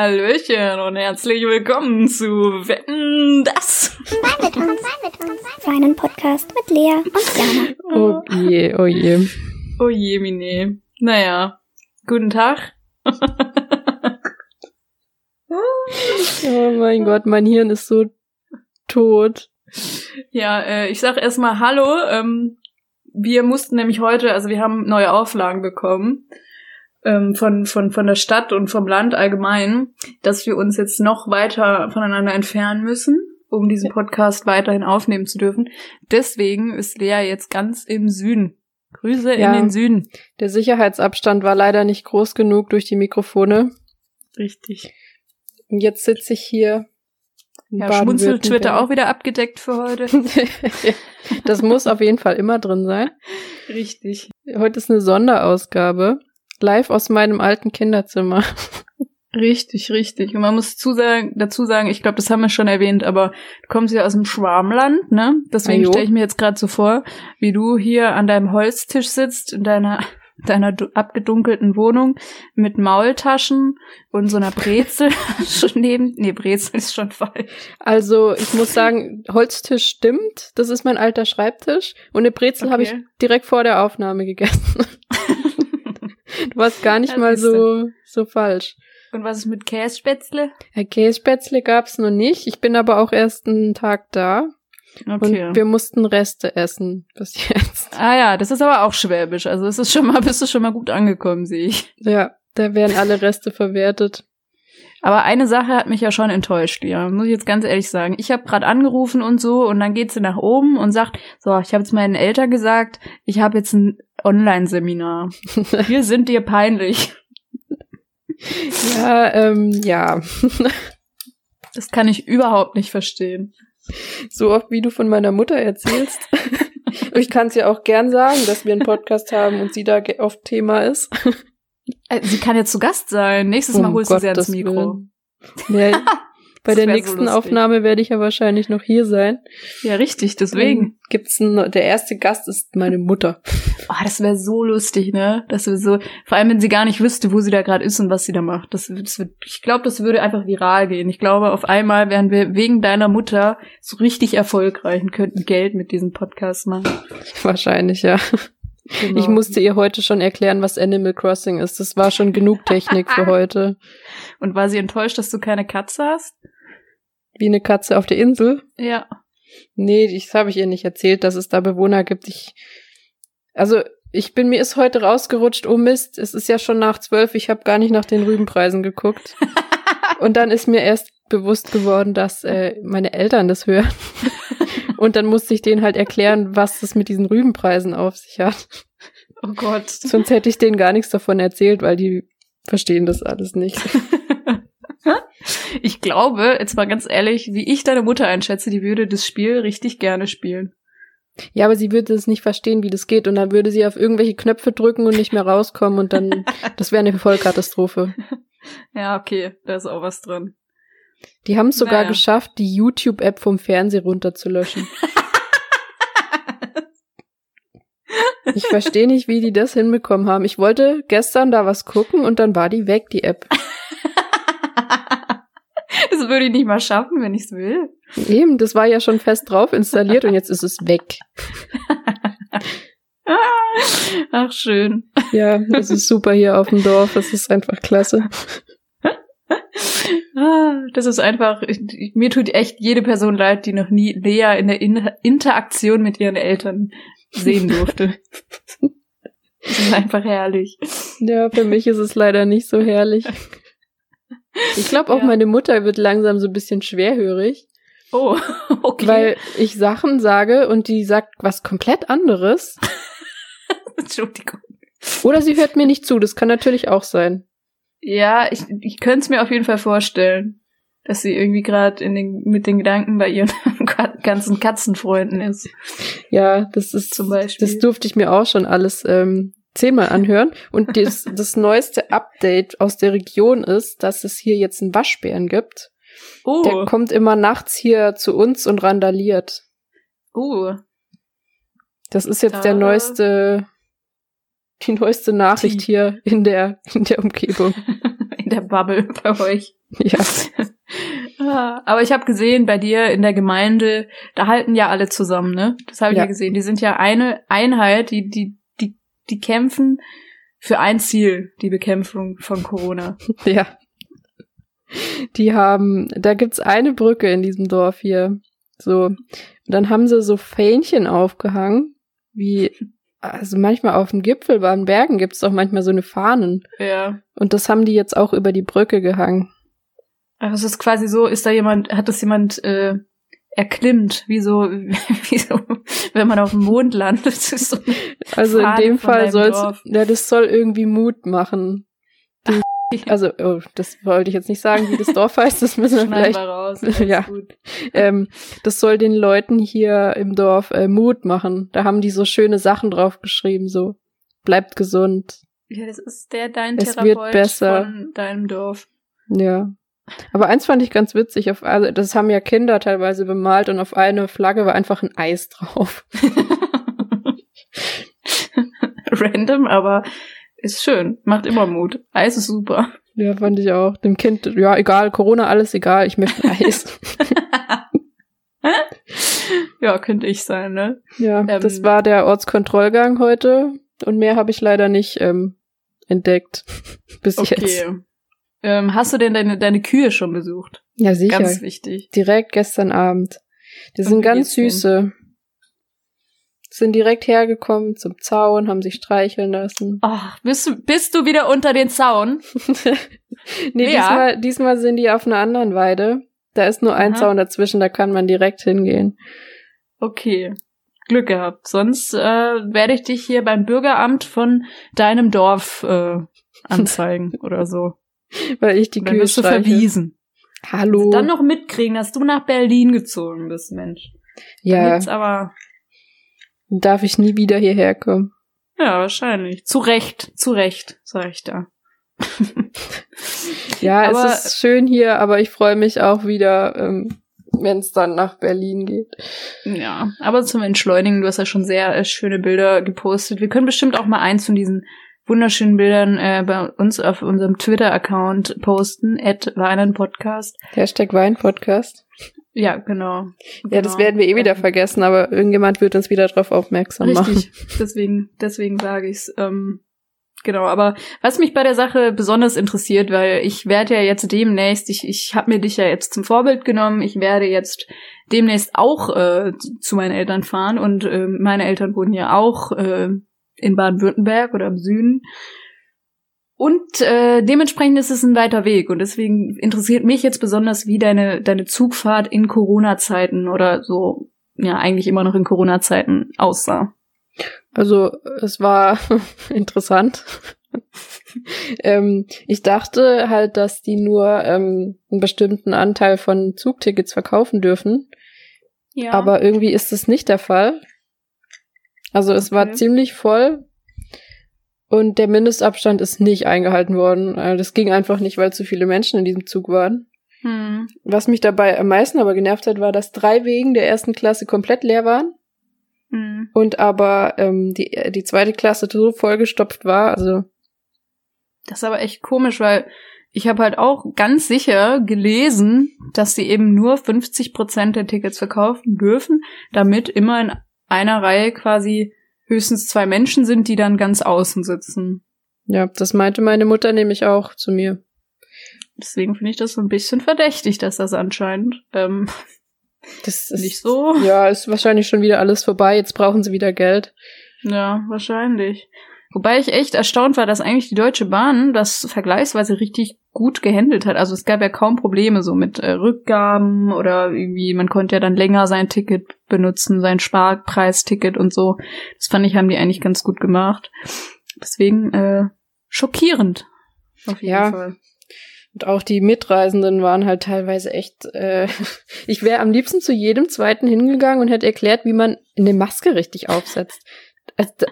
Hallöchen und herzlich willkommen zu Wetten, das. Wein mit uns. Seinen Podcast mit Lea und Jana. Oh je, oh je. Oh je, Mine. Naja, guten Tag. Oh mein Gott, mein Hirn ist so tot. Ja, äh, ich sag erstmal Hallo. Ähm, wir mussten nämlich heute, also wir haben neue Auflagen bekommen ähm, von, von, von der Stadt und vom Land allgemein, dass wir uns jetzt noch weiter voneinander entfernen müssen, um diesen Podcast weiterhin aufnehmen zu dürfen. Deswegen ist Lea jetzt ganz im Süden. Grüße Ja. in den Süden. Der Sicherheitsabstand war leider nicht groß genug durch die Mikrofone. Richtig. Und jetzt sitze ich hier. Ja, Schmunzel Twitter Baden-Württemberg. auch wieder abgedeckt für heute. das muss auf jeden Fall immer drin sein. Richtig. Heute ist eine Sonderausgabe. Live aus meinem alten Kinderzimmer. Richtig, richtig. Und man muss zusagen, dazu sagen, ich glaube, das haben wir schon erwähnt, aber du kommst ja aus dem Schwarmland, ne? Deswegen Ajo. stelle ich mir jetzt gerade so vor, wie du hier an deinem Holztisch sitzt in deiner deiner du- abgedunkelten Wohnung mit Maultaschen und so einer Brezel schon neben. Nee, Brezel ist schon falsch. Also, ich muss sagen, Holztisch stimmt. Das ist mein alter Schreibtisch. Und eine Brezel habe ich Okay. direkt vor der Aufnahme gegessen. warst gar nicht mal so, so falsch. Und was ist mit Kässpätzle? Ja, Kässpätzle gab's noch nicht. Ich bin aber auch erst einen Tag da. Okay. Und wir mussten Reste essen bis jetzt. ah ja, das ist aber auch schwäbisch. Also es ist schon mal, bist du schon mal gut angekommen, sehe ich. Ja, da werden alle Reste verwertet. Aber eine Sache hat mich ja schon enttäuscht, ja, muss ich jetzt ganz ehrlich sagen. Ich habe gerade angerufen und so und dann geht sie nach oben und sagt, so, ich habe jetzt meinen Eltern gesagt, ich habe jetzt ein Online-Seminar. Wir sind dir peinlich. Ja, ähm, ja. Das kann ich überhaupt nicht verstehen. So oft, wie du von meiner Mutter erzählst. ich kann es ja auch gern sagen, dass wir einen Podcast haben und sie da oft Thema ist. Äh, Sie kann jetzt zu Gast sein. Nächstes Mal Um holst du sie ans Mikro. Ja, bei der so nächsten lustig. Aufnahme werde ich ja wahrscheinlich noch hier sein. Ja, richtig, deswegen. Dann Gibt's ein, der erste Gast ist meine Mutter. Oh, das wäre so lustig, ne? Das wäre so, vor allem wenn sie gar nicht wüsste, wo sie da gerade ist und was sie da macht. Das, das wird, ich glaube, das würde einfach viral gehen. Ich glaube, auf einmal wären wir wegen deiner Mutter so richtig erfolgreich und könnten Geld mit diesem Podcast machen. Wahrscheinlich, ja. Genau. Ich musste ihr heute schon erklären, was Animal Crossing ist. Das war schon genug Technik für heute. Und war sie enttäuscht, dass du keine Katze hast? Wie eine Katze auf der Insel. Ja. Nee, das habe ich ihr nicht erzählt, dass es da Bewohner gibt. Ich, also ich bin mir ist heute rausgerutscht. Oh Mist, es ist ja schon nach zwölf. Ich habe gar nicht nach den Rübenpreisen geguckt. Und dann ist mir erst bewusst geworden, dass äh, meine Eltern das hören. Und dann musste ich denen halt erklären, was das mit diesen Rübenpreisen auf sich hat. Oh Gott. Sonst hätte ich denen gar nichts davon erzählt, weil die verstehen das alles nicht. Ich glaube, jetzt mal ganz ehrlich, wie ich deine Mutter einschätze, die würde das Spiel richtig gerne spielen. Ja, aber sie würde es nicht verstehen, wie das geht. Und dann würde sie auf irgendwelche Knöpfe drücken und nicht mehr rauskommen. Und dann, das wäre eine Vollkatastrophe. Ja, okay, da ist auch was drin. Die haben es sogar Naja. geschafft, die YouTube-App vom Fernseher runterzulöschen. Ich verstehe nicht, wie die das hinbekommen haben. Ich wollte gestern da was gucken und dann war die weg, die App. Das würde ich nicht mal schaffen, wenn ich es will. Eben, das war ja schon fest drauf installiert und jetzt ist es weg. Ach, schön. Ja, das ist super hier auf dem Dorf. Das ist einfach klasse. Ah, Das ist einfach, mir tut echt jede Person leid, die noch nie Lea in der In Interaktion mit ihren Eltern sehen durfte. Das ist einfach herrlich. Ja, für mich ist es leider nicht so herrlich. Ich glaube auch Ja. meine Mutter wird langsam so ein bisschen schwerhörig, Oh, okay. weil ich Sachen sage und die sagt was komplett anderes. Entschuldigung. Oder sie hört mir nicht zu, das kann natürlich auch sein. Ja, ich, ich könnte es mir auf jeden Fall vorstellen, dass sie irgendwie gerade in den, mit den Gedanken bei ihren ganzen Katzenfreunden ist. Ja, das ist Zum Beispiel. Das durfte ich mir auch schon alles ähm, zehnmal anhören. Und das, das neueste Update aus der Region ist, dass es hier jetzt einen Waschbären gibt. Oh, Der kommt immer nachts hier zu uns und randaliert. oh. Das ist jetzt Da- der neueste, die neueste Nachricht Die- hier in der, in der Umgebung. In der Bubble bei euch. Ja. Ah, Aber ich habe gesehen, bei dir in der Gemeinde, da halten ja alle zusammen, ne? Das habe ich ja. Ja. gesehen. Die sind ja eine Einheit, die, die, die, die kämpfen für ein Ziel, die Bekämpfung von Corona. Ja. Die haben, da gibt's eine Brücke in diesem Dorf hier. So. Und dann haben sie so Fähnchen aufgehangen, wie, also manchmal auf dem Gipfel, bei den Bergen gibt's doch manchmal so eine Fahnen. Ja. Und das haben die jetzt auch über die Brücke gehangen. Also es ist quasi so, ist da jemand, hat das jemand äh, erklimmt, wie so, wie so, wenn man auf dem Mond landet. Ist so Also in dem Fall Dorf. ja, das soll irgendwie Mut machen. Also, oh, das wollte ich jetzt nicht sagen, wie das Dorf heißt, das müssen wir vielleicht wir raus. Ja. Ähm, das soll den Leuten hier im Dorf äh, Mut machen. Da haben die so schöne Sachen drauf geschrieben, so bleibt gesund. Ja, das ist der dein Es Therapeut wird besser. von deinem Dorf. Ja. Aber eins fand ich ganz witzig, auf, also das haben ja Kinder teilweise bemalt und auf eine Flagge war einfach ein Eis drauf. Random, aber ist schön. Macht immer Mut. Eis ist super. Ja, fand ich auch. Dem Kind, ja, egal, Corona, alles egal, ich möchte Eis. ja, könnte ich sein, ne? ja, Ähm. das war der Ortskontrollgang heute und mehr habe ich leider nicht ähm, entdeckt. Bis jetzt. Okay. Ähm, hast du denn deine, deine Kühe schon besucht? Ja, sicher. Ganz wichtig. direkt gestern Abend. Die Und sind ganz geht's denen? Sind direkt hergekommen zum Zaun, haben sich streicheln lassen. Ach, bist du, bist du wieder unter den Zaun? nee, Lea? diesmal, diesmal sind die auf einer anderen Weide. Da ist nur ein Aha. Zaun dazwischen, da kann man direkt hingehen. Okay. Glück gehabt. Sonst äh, werde ich dich hier beim Bürgeramt von deinem Dorf äh, anzeigen oder so. Weil ich die Dann Kühe wirst du streiche. verwiesen. Hallo. Dann noch mitkriegen, dass du nach Berlin gezogen bist, Mensch. ja, Jetzt aber, darf ich nie wieder hierher kommen. ja, wahrscheinlich. Zu Recht, zu Recht, sag ich da. Ja, Aber- es ist schön hier, aber ich freue mich auch wieder, ähm, wenn es dann nach Berlin geht. Ja, aber zum Entschleunigen, du hast ja schon sehr äh, schöne Bilder gepostet. Wir können bestimmt auch mal eins von diesen wunderschönen Bildern äh, bei uns auf unserem Twitter-Account posten, at Podcast. Hashtag Weinpodcast. Ja, genau. Ja, das Genau. werden wir eh wieder vergessen, aber irgendjemand wird uns wieder darauf aufmerksam machen. Richtig, deswegen, deswegen sage ich's. Ähm, genau, aber was mich bei der Sache besonders interessiert, weil ich werde ja jetzt demnächst, ich, ich habe mir dich ja jetzt zum Vorbild genommen, ich werde jetzt demnächst auch äh, zu meinen Eltern fahren und äh, meine Eltern wohnen ja auch äh, in Baden-Württemberg oder im Süden. Und äh, dementsprechend ist es ein weiter Weg und deswegen interessiert mich jetzt besonders, wie deine deine Zugfahrt in Corona-Zeiten oder so ja eigentlich immer noch in Corona-Zeiten aussah. Also es war interessant. ähm, ich dachte halt, dass die nur ähm, einen bestimmten Anteil von Zugtickets verkaufen dürfen, Ja. aber irgendwie ist es nicht der Fall. Also es war Okay. ziemlich voll und der Mindestabstand ist nicht eingehalten worden. Also Das ging einfach nicht, weil zu viele Menschen in diesem Zug waren. hm. Was mich dabei am meisten aber genervt hat, war, dass drei Wegen der ersten Klasse komplett leer waren. Hm. und aber ähm, die, die zweite Klasse so vollgestopft war, also Das ist aber echt komisch, weil ich habe halt auch ganz sicher gelesen, dass sie eben nur 50 Prozent der Tickets verkaufen dürfen, damit immer in einer Reihe quasi höchstens zwei Menschen sind, die dann ganz außen sitzen. ja, das meinte meine Mutter nämlich auch zu mir. Deswegen finde ich das so ein bisschen verdächtig, dass das anscheinend ähm, Das ist nicht so. Ja, ist wahrscheinlich schon wieder alles vorbei. Jetzt brauchen sie wieder Geld. Ja, wahrscheinlich. Wobei ich echt erstaunt war, dass eigentlich die Deutsche Bahn das vergleichsweise richtig gut gehandelt hat. Also es gab ja kaum Probleme so mit äh, Rückgaben oder irgendwie, man konnte ja dann länger sein Ticket benutzen, sein Sparpreisticket und so. Das fand ich, haben die eigentlich ganz gut gemacht. Deswegen äh, schockierend. Auf jeden Ja. Fall. Und auch die Mitreisenden waren halt teilweise echt. Äh, ich wäre am liebsten zu jedem zweiten hingegangen und hätte erklärt, wie man eine Maske richtig aufsetzt.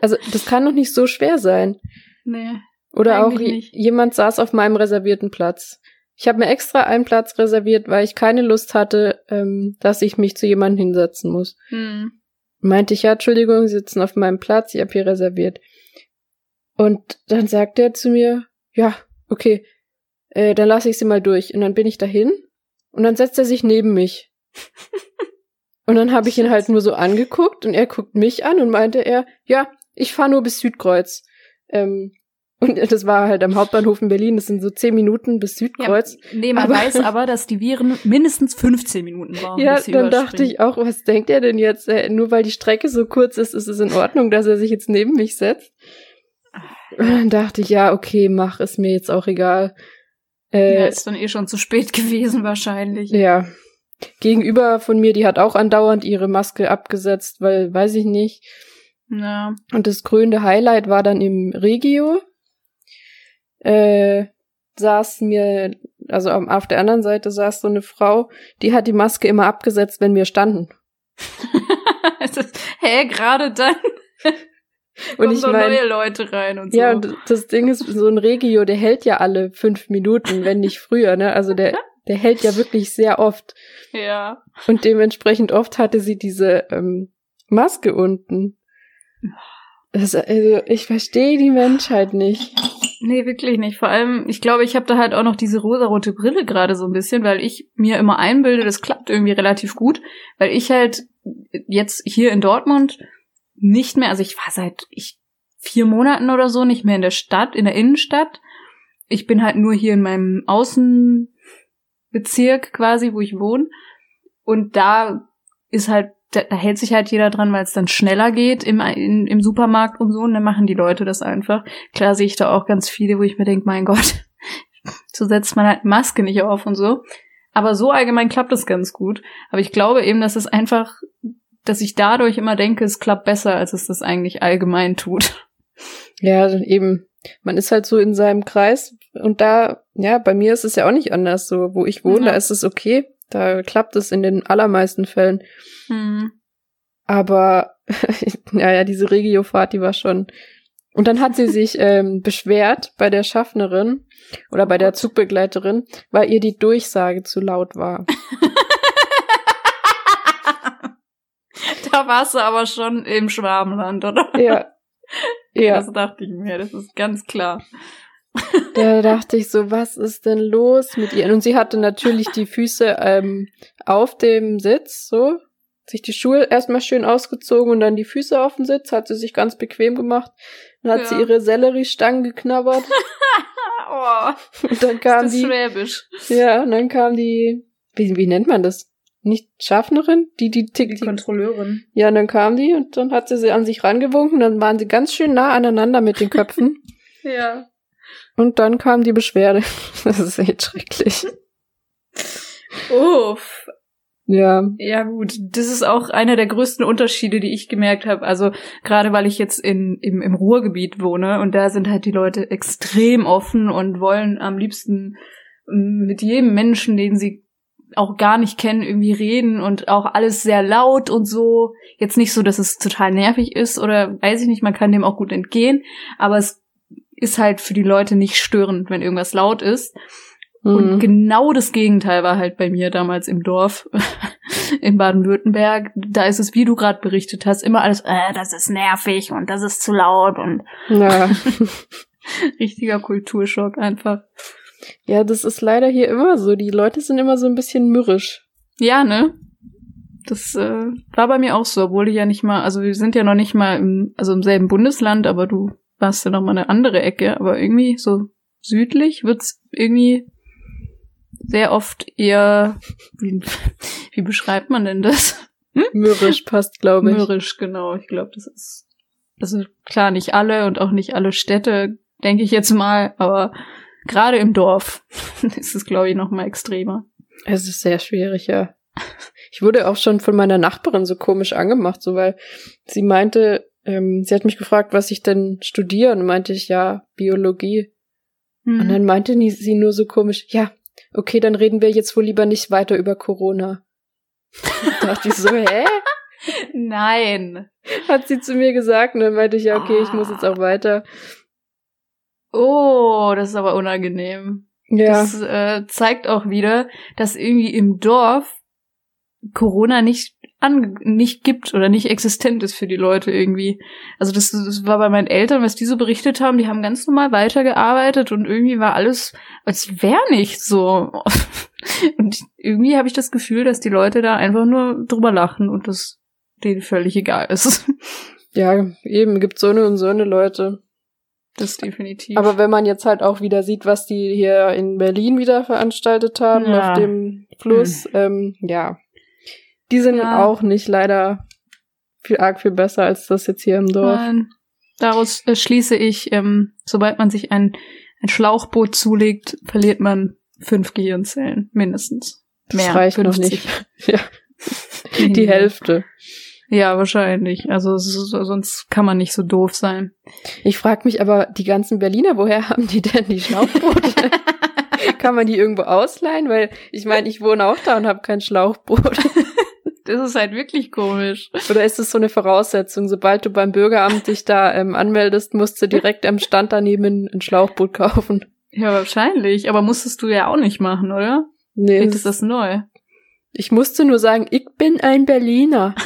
Also, das kann doch nicht so schwer sein. Nee. Oder auch nicht. jemand saß auf meinem reservierten Platz. Ich habe mir extra einen Platz reserviert, weil ich keine Lust hatte, ähm, dass ich mich zu jemandem hinsetzen muss. Hm. Meinte ich, ja, Entschuldigung, Sie sitzen auf meinem Platz, ich habe hier reserviert. Und dann sagt er zu mir, ja, okay, äh, dann lasse ich sie mal durch. Und dann bin ich dahin und dann setzt er sich neben mich. Und dann habe ich ihn halt nur so angeguckt und er guckt mich an und meinte er, ja, ich fahre nur bis Südkreuz. Ähm, und das war halt am Hauptbahnhof in Berlin, das sind so zehn Minuten bis Südkreuz. Ja, nee, man Aber- weiß aber, dass die Viren mindestens 15 Minuten brauchen. ja, dann dachte ich auch, was denkt er denn jetzt? Äh, nur weil die Strecke so kurz ist, ist es in Ordnung, dass er sich jetzt neben mich setzt. Und dann dachte ich, ja, okay, mach, ist mir jetzt auch egal. Äh, Ja, ist dann eh schon zu spät gewesen wahrscheinlich. Ja. Gegenüber von mir, die hat auch andauernd ihre Maske abgesetzt, weil, weiß ich nicht. Ja. Und das krönende Highlight war dann im Regio. Äh, saß mir, also auf der anderen Seite saß so eine Frau, die hat die Maske immer abgesetzt, wenn wir standen. Das- Hä, gerade dann Und ich so meine, neue Leute rein und so. ja, und das Ding ist, so ein Regio, der hält ja alle fünf Minuten, wenn nicht früher, ne? Also der, der hält ja wirklich sehr oft. Ja. Und dementsprechend oft hatte sie diese ähm, Maske unten. Das, also, ich verstehe die Menschheit nicht. Nee, wirklich nicht. Vor allem, ich glaube, ich habe da halt auch noch diese rosarote Brille gerade so ein bisschen, weil ich mir immer einbilde, das klappt irgendwie relativ gut, weil ich halt jetzt hier in Dortmund nicht mehr, also ich war seit ich vier Monaten oder so nicht mehr in der Stadt, in der Innenstadt. Ich bin halt nur hier in meinem Außenbezirk quasi, wo ich wohne. Und da ist halt, da, hält sich halt jeder dran, weil es dann schneller geht im, in, im Supermarkt und so. Und dann machen die Leute das einfach. Klar sehe ich da auch ganz viele, wo ich mir denke, mein Gott, so setzt man halt Maske nicht auf und so. Aber so allgemein klappt es ganz gut. Aber ich glaube eben, dass es einfach, dass ich dadurch immer denke, es klappt besser, als es das eigentlich allgemein tut. Ja, also eben. Man ist halt so in seinem Kreis und da, ja, bei mir ist es ja auch nicht anders. So, wo ich wohne, Ja. da ist es okay. Da klappt es in den allermeisten Fällen. Hm. Aber, ja, ja, diese Regiofahrt, die war schon. Und dann hat sie sich ähm, beschwert bei der Schaffnerin oder bei der Zugbegleiterin, weil ihr die Durchsage zu laut war. da warst du aber schon im Schwarmland, oder? Ja. Ja, Das dachte ich mir, das ist ganz klar. da dachte ich so, was ist denn los mit ihr? Und sie hatte natürlich die Füße ähm, auf dem Sitz, so, sich die Schuhe erstmal schön ausgezogen und dann die Füße auf dem Sitz, hat sie sich ganz bequem gemacht. Dann hat Ja. sie ihre Selleriestangen geknabbert Oh, und dann kam das ist die, schwäbisch. ja, und dann kam die, wie, wie nennt man das? Nicht Schaffnerin? Die, die, die, die Kontrolleurin. ja, und dann kam die und dann hat sie sie an sich rangewunken, dann waren sie ganz schön nah aneinander mit den Köpfen. Ja. Und dann kam die Beschwerde. Das ist echt schrecklich. Uff. Ja. Ja gut, das ist auch einer der größten Unterschiede, die ich gemerkt habe. Also gerade weil ich jetzt in, im, im Ruhrgebiet wohne und da sind halt die Leute extrem offen und wollen am liebsten mm, mit jedem Menschen, den sie auch gar nicht kennen, irgendwie reden und auch alles sehr laut und so. Jetzt nicht so, dass es total nervig ist oder weiß ich nicht, man kann dem auch gut entgehen, aber es ist halt für die Leute nicht störend, wenn irgendwas laut ist. Und Mhm. genau das Gegenteil war halt bei mir damals im Dorf in Baden-Württemberg. Da ist es, wie du gerade berichtet hast, immer alles, äh, das ist nervig und das ist zu laut und ja. richtiger Kulturschock einfach. Ja, das ist leider hier immer so. Die Leute sind immer so ein bisschen mürrisch. Ja, ne? Das äh, war bei mir auch so, obwohl ich ja nicht mal, also wir sind ja noch nicht mal im, also im selben Bundesland, aber du warst ja noch mal eine andere Ecke, aber irgendwie so südlich wird's irgendwie sehr oft eher, wie, wie beschreibt man denn das? Mürrisch passt, glaube ich. Mürrisch, genau. Ich glaube, das ist, also klar, nicht alle und auch nicht alle Städte, denke ich jetzt mal, aber gerade im Dorf ist es, glaube ich, noch mal extremer. Es ist sehr schwierig, ja. Ich wurde auch schon von meiner Nachbarin so komisch angemacht, so weil sie meinte, ähm, sie hat mich gefragt, was ich denn studiere, und meinte ich, ja, Biologie. Mhm. Und dann meinte sie nur so komisch, ja, okay, dann reden wir jetzt wohl lieber nicht weiter über Corona. da dachte ich so, hä? Nein. Hat sie zu mir gesagt, und dann meinte ich, ja, okay, ich muss jetzt auch weiter. Oh, das ist aber unangenehm. Ja. Das äh, zeigt auch wieder, dass irgendwie im Dorf Corona nicht ange nicht gibt oder nicht existent ist für die Leute irgendwie. Also das, das war bei meinen Eltern, was die so berichtet haben, die haben ganz normal weitergearbeitet und irgendwie war alles, als wäre nicht so. Und irgendwie habe ich das Gefühl, dass die Leute da einfach nur drüber lachen und das denen völlig egal ist. Ja, eben, gibt so eine und so eine Leute. Das definitiv. Aber wenn man jetzt halt auch wieder sieht, was die hier in Berlin wieder veranstaltet haben, Ja. auf dem Fluss, ähm, ja. Die sind Ja. auch nicht leider viel arg viel besser als das jetzt hier im Dorf. Nein. Daraus äh, schließe ich, ähm, sobald man sich ein, ein Schlauchboot zulegt, verliert man fünf Gehirnzellen, mindestens. Das Mehr, reicht noch 50. nicht. ja, die Hälfte. Ja, wahrscheinlich. Also sonst kann man nicht so doof sein. Ich frage mich aber, die ganzen Berliner, woher haben die denn die Schlauchboote? Kann man die irgendwo ausleihen? Weil ich meine, ich wohne auch da und habe kein Schlauchboot. Das ist halt wirklich komisch. Oder ist es so eine Voraussetzung? Sobald du beim Bürgeramt dich da ähm, anmeldest, musst du direkt am Stand daneben ein Schlauchboot kaufen. Ja, wahrscheinlich. Aber musstest du ja auch nicht machen, oder? Nee, Vielleicht ist das neu. ich musste nur sagen, ich bin ein Berliner.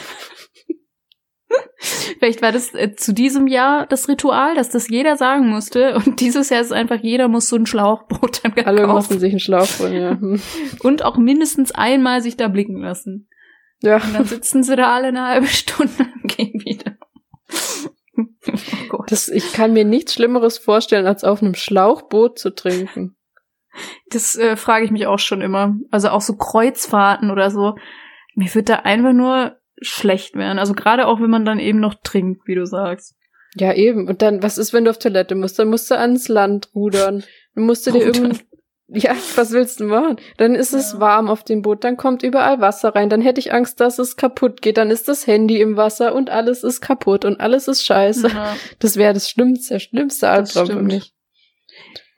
Vielleicht war das äh, zu diesem Jahr das Ritual, dass das jeder sagen musste. Und dieses Jahr ist es einfach, jeder muss so ein Schlauchboot dann Alle kaufen. mussten sich ein Schlauchboot, ja. Hm. Und auch mindestens einmal sich da blicken lassen. Ja, Und dann sitzen sie da alle eine halbe Stunde und gehen wieder. oh das, ich kann mir nichts Schlimmeres vorstellen, als auf einem Schlauchboot zu trinken. Das äh, frage ich mich auch schon immer. Also auch so Kreuzfahrten oder so. Mir wird da einfach nur schlecht werden. Also gerade auch, wenn man dann eben noch trinkt, wie du sagst. Ja, eben. Und dann, was ist, wenn du auf Toilette musst? Dann musst du ans Land rudern. Dann musst du dir irgendein, ja, was willst du machen? Dann ist es Ja. warm auf dem Boot, dann kommt überall Wasser rein, dann hätte ich Angst, dass es kaputt geht, dann ist das Handy im Wasser und alles ist kaputt und alles ist scheiße. Ja. Das wäre das Schlimmste, der schlimmste Albtraum für mich.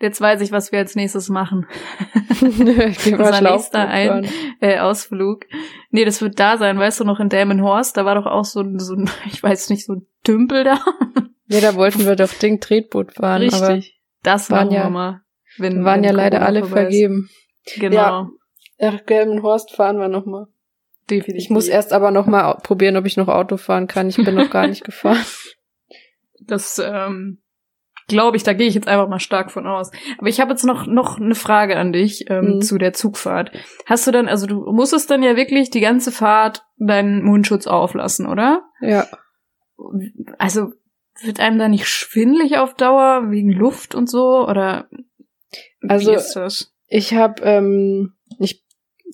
Jetzt weiß ich, was wir als nächstes machen. ich geh mal Unser Schlauchboot nächster ein äh, Ausflug. Nee, das wird da sein, weißt du noch, in Delmenhorst, da war doch auch so ein, so ein ich weiß nicht, so ein Tümpel da. Ja, da wollten wir doch Ding Tretboot fahren, aber Richtig. Das waren ja- wir mal. Wenn, waren wenn ja leider alle ist. vergeben. Genau. Ja. Nach Gelbenhorst fahren wir noch mal. Definitiv. Ich muss erst aber noch mal probieren, ob ich noch Auto fahren kann. Ich bin noch gar nicht gefahren. Das ähm, glaube ich, da gehe ich jetzt einfach mal stark von aus. Aber ich habe jetzt noch noch eine Frage an dich ähm, Mhm. zu der Zugfahrt. Hast du dann, also du musstest dann ja wirklich die ganze Fahrt deinen Mundschutz auflassen, oder? Ja. Also wird einem da nicht schwindelig auf Dauer wegen Luft und so oder Also, wie ist das? Ich habe, ähm, ich,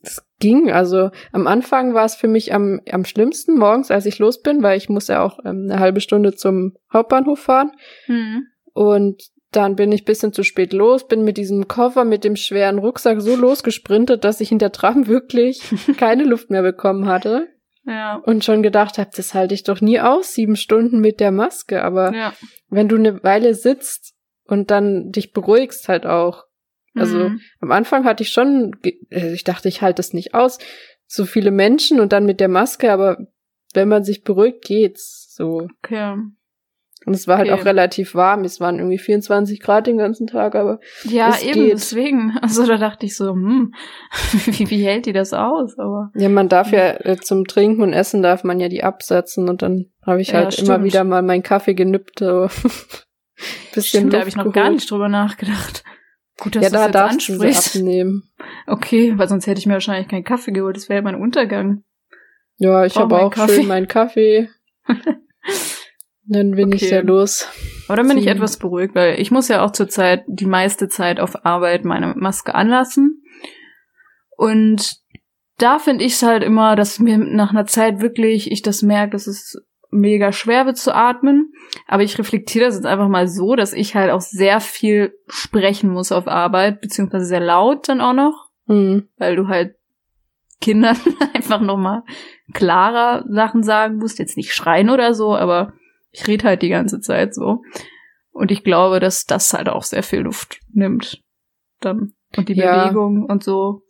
es ging. Also am Anfang war es für mich am, am schlimmsten morgens, als ich los bin, weil ich muss ja auch ähm, eine halbe Stunde zum Hauptbahnhof fahren. Hm. Und dann bin ich bisschen zu spät los, bin mit diesem Koffer, mit dem schweren Rucksack so losgesprintet, dass ich in der Tram wirklich keine Luft mehr bekommen hatte. Ja. Und schon gedacht habe, das halte ich doch nie aus, sieben Stunden mit der Maske. Aber Ja. wenn du eine Weile sitzt und dann dich beruhigst halt auch. Also Mhm. am Anfang hatte ich schon, also ich dachte, ich halte es nicht aus. So viele Menschen und dann mit der Maske, aber wenn man sich beruhigt, geht's so. Okay. Und es war halt Okay. auch relativ warm. Es waren irgendwie 24 Grad den ganzen Tag, aber Ja, Es eben, geht. deswegen. Also da dachte ich so, hm, wie, wie hält die das aus? Aber ja, man darf ja äh, zum Trinken und Essen darf man ja die absetzen und dann habe ich Ja, halt immer stimmt. wieder mal meinen Kaffee genippt. So. Bisschen stimmt, da habe ich noch geholt. gar nicht drüber nachgedacht. Gut, dass Ja, du da das jetzt darfst du sie ansprichst. abnehmen. Okay, weil sonst hätte ich mir wahrscheinlich keinen Kaffee geholt. Das wäre mein Untergang. Ja, ich habe auch Kaffee. schön meinen Kaffee. Dann bin ich Okay. ja los. Aber dann bin ich etwas beruhigt, weil ich muss ja auch zurzeit die meiste Zeit auf Arbeit meine Maske anlassen. Und da finde ich es halt immer, dass mir nach einer Zeit wirklich ich das merke, dass es mega schwer wird zu atmen. Aber ich reflektiere das jetzt einfach mal so, dass ich halt auch sehr viel sprechen muss auf Arbeit, beziehungsweise sehr laut dann auch noch, Hm. weil du halt Kindern einfach nochmal klarer Sachen sagen musst. Jetzt nicht schreien oder so, aber ich rede halt die ganze Zeit so. Und ich glaube, dass das halt auch sehr viel Luft nimmt. Dann. Und die Ja. Bewegung und so.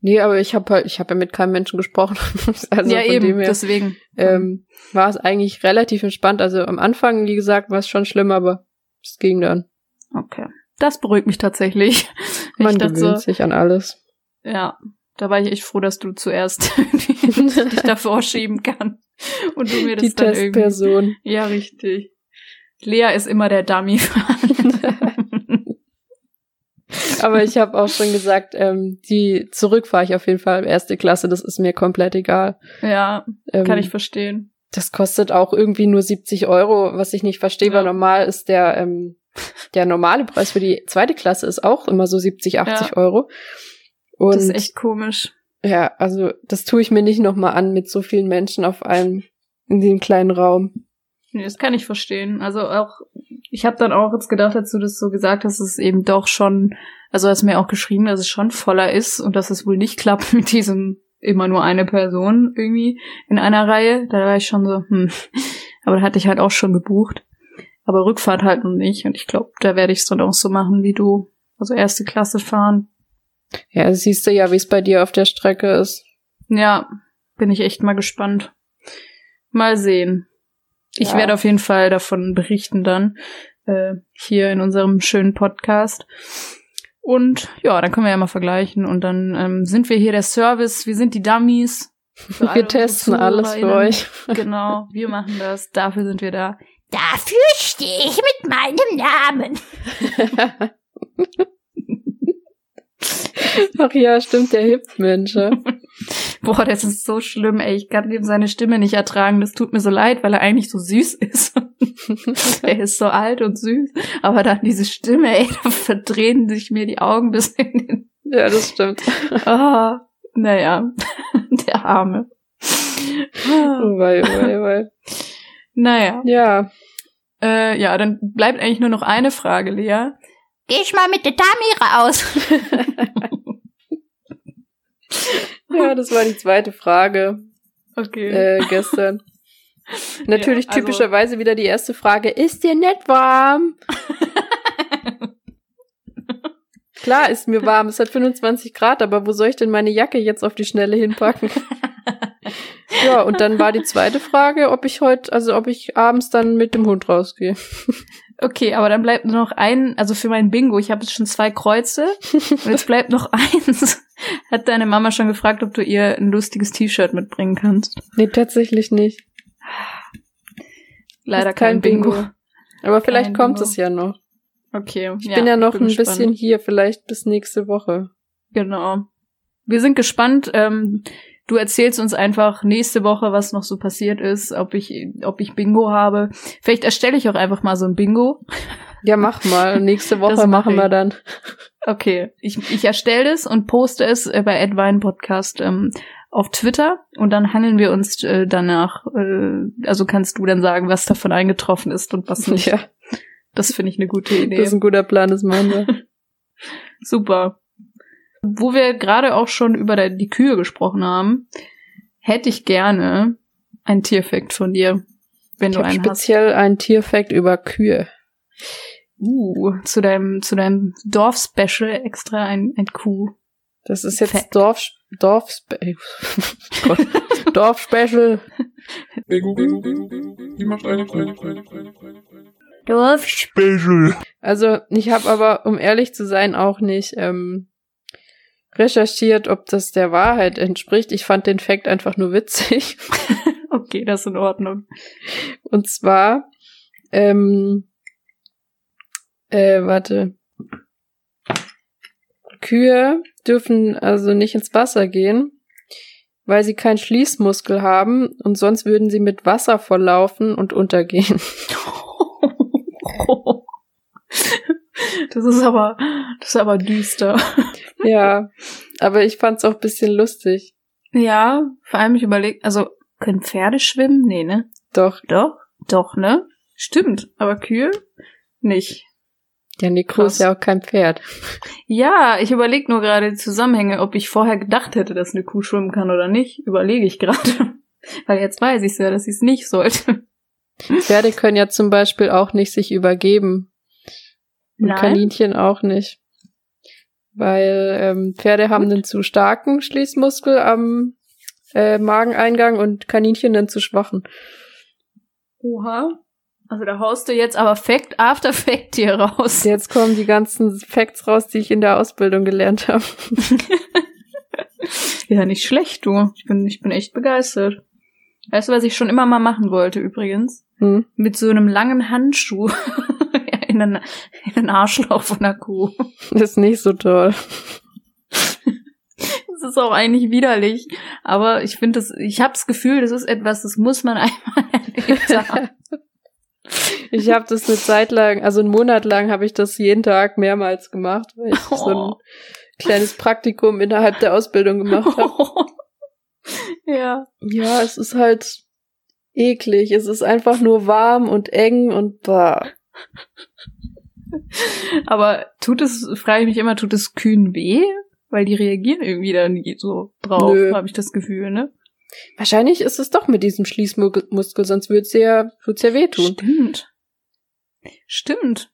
Nee, aber ich habe halt, ich habe ja mit keinem Menschen gesprochen. also ja, von eben, dem her deswegen. ähm, war es eigentlich relativ entspannt. Also am Anfang, wie gesagt, war es schon schlimm, aber es ging dann. Okay. Das beruhigt mich tatsächlich. Man ich dachte gewöhnt sich an alles. ja. Da war ich echt froh, dass du zuerst dich davor schieben kann. Und du mir das Die dann Testperson. irgendwie. Ja, richtig. Lea ist immer der Dummy. Aber ich habe auch schon gesagt, ähm, die zurück fahre ich auf jeden Fall erste Klasse. Das ist mir komplett egal. ja, Ähm, kann ich verstehen. Das kostet auch irgendwie nur 70 Euro, was ich nicht verstehe, Ja. weil normal ist der, ähm, der normale Preis für die zweite Klasse ist auch immer so 70, 80 Ja. Euro. Und Das ist echt komisch. Ja, also das tue ich mir nicht nochmal an mit so vielen Menschen auf einem, in dem kleinen Raum. Nee, das kann ich verstehen. Also auch, ich habe dann auch jetzt gedacht, als du das so gesagt hast, dass es eben doch schon, also hast mir auch geschrieben, dass es schon voller ist und dass es wohl nicht klappt mit diesem immer nur eine Person irgendwie in einer Reihe. Da war ich schon so, hm. Aber da hatte ich halt auch schon gebucht. Aber Rückfahrt halt noch nicht. Und ich glaube, da werde ich es dann auch so machen wie du. Also erste Klasse fahren. Ja, siehst du ja, wie es bei dir auf der Strecke ist. Ja, bin ich echt mal gespannt. Mal sehen. Ich Ja. werde auf jeden Fall davon berichten dann äh, hier in unserem schönen Podcast. Und ja, dann können wir ja mal vergleichen. Und dann ähm, sind wir hier der Service, wir sind die Dummies. Wir testen alles für euch. Genau, wir machen das. Dafür sind wir da. Dafür stehe ich mit meinem Namen. Ach ja, stimmt, der Hip-Mensch. Boah, das ist so schlimm, ey. Ich kann ihm seine Stimme nicht ertragen. Das tut mir so leid, weil er eigentlich so süß ist. er ist so alt und süß. Aber dann diese Stimme, ey, da verdrehen sich mir die Augen bis in den. ja, das stimmt. Ah, naja, der Arme. Ah, Oh wei, oh wei, oh wei. naja, Ja, äh, ja, dann bleibt eigentlich nur noch eine Frage, Lea. Geh ich mal mit der Tamira aus. ja, das war die zweite Frage Okay. äh, gestern. Natürlich Ja, also- typischerweise wieder die erste Frage, ist dir nicht warm? Klar ist mir warm, es hat 25 Grad, aber wo soll ich denn meine Jacke jetzt auf die Schnelle hinpacken? ja, und dann war die zweite Frage, ob ich heute, also ob ich abends dann mit dem Hund rausgehe. Okay, aber dann bleibt nur noch ein, also für mein Bingo, ich habe jetzt schon zwei Kreuze. Und jetzt bleibt noch eins. Hat deine Mama schon gefragt, ob du ihr ein lustiges T-Shirt mitbringen kannst? Nee, tatsächlich nicht. Leider Ist kein, Bingo. Aber vielleicht Kein kommt Bingo. es ja noch. Okay. Ich bin ja noch ein gespannt. bisschen hier, vielleicht bis nächste Woche. Genau. Wir sind gespannt. Ähm, du erzählst uns einfach nächste Woche, was noch so passiert ist, ob ich, ob ich Bingo habe. Vielleicht erstelle ich auch einfach mal so ein Bingo. Ja, mach mal. Nächste Woche mach machen wir dann. Okay, ich, ich erstelle es und poste es äh, bei Advine Podcast ähm, auf Twitter und dann hangeln wir uns äh, danach. Äh, also kannst du dann sagen, was davon eingetroffen ist und was nicht. Ja, Das finde ich eine gute Idee. das ist ein guter Plan, das machen wir. Super. Wo wir gerade auch schon über die Kühe gesprochen haben, hätte ich gerne ein Tierfact von dir, wenn Ich du einen hast. speziell einen Tierfact über Kühe. Uh, zu deinem, zu deinem Dorf-Special extra ein, ein Kuh. Das ist jetzt Fact. Dorf, Dorf, Gott, macht eine eine Kuh, eine Kuh. Dorf. Special. Also ich habe aber, um ehrlich zu sein, auch nicht ähm, recherchiert, ob das der Wahrheit entspricht. Ich fand den Fact einfach nur witzig. Okay, das ist in Ordnung. Und zwar, ähm, äh, warte. Kühe dürfen also nicht ins Wasser gehen, weil sie keinen Schließmuskel haben und sonst würden sie mit Wasser volllaufen und untergehen. Das ist aber, das ist aber düster. ja, aber ich fand's auch ein bisschen lustig. Ja, vor allem ich überlege, also können Pferde schwimmen? Nee, ne? Doch, Doch, doch, ne? Stimmt, aber Kühe nicht. der Nico ist ja auch kein Pferd. Ja, ich überlege nur gerade die Zusammenhänge, ob ich vorher gedacht hätte, dass eine Kuh schwimmen kann oder nicht. Überlege ich gerade. Weil jetzt weiß ich ja, dass ich es nicht sollte. Pferde können ja zum Beispiel auch nicht sich übergeben. Und Nein? Kaninchen auch nicht. Weil ähm, Pferde haben einen zu starken Schließmuskel am äh, Mageneingang und Kaninchen einen zu schwachen. Oha. Also da haust du jetzt aber Fact after Fact hier raus. Jetzt kommen die ganzen Facts raus, die ich in der Ausbildung gelernt habe. Ja, nicht schlecht, du. Ich bin, ich bin echt begeistert. Weißt du, was ich schon immer mal machen wollte übrigens? Hm. Mit so einem langen Handschuh in den, in den Arschloch von der Kuh. Das ist nicht so toll. Das ist auch eigentlich widerlich. Aber ich finde das, ich habe das Gefühl, das ist etwas, das muss man einmal erlebt haben. Ich habe das eine Zeit lang, also einen Monat lang habe ich das jeden Tag mehrmals gemacht, weil ich so ein Oh. kleines Praktikum innerhalb der Ausbildung gemacht habe. ja. Ja, es ist halt eklig. Es ist einfach nur warm und eng und bah. Aber tut es, frage ich mich immer, tut es Kühen weh? Weil die reagieren irgendwie da nie so drauf, habe ich das Gefühl, ne? Wahrscheinlich ist es doch mit diesem Schließmuskel, sonst würde es ja, würd's ja wehtun. Stimmt. Stimmt.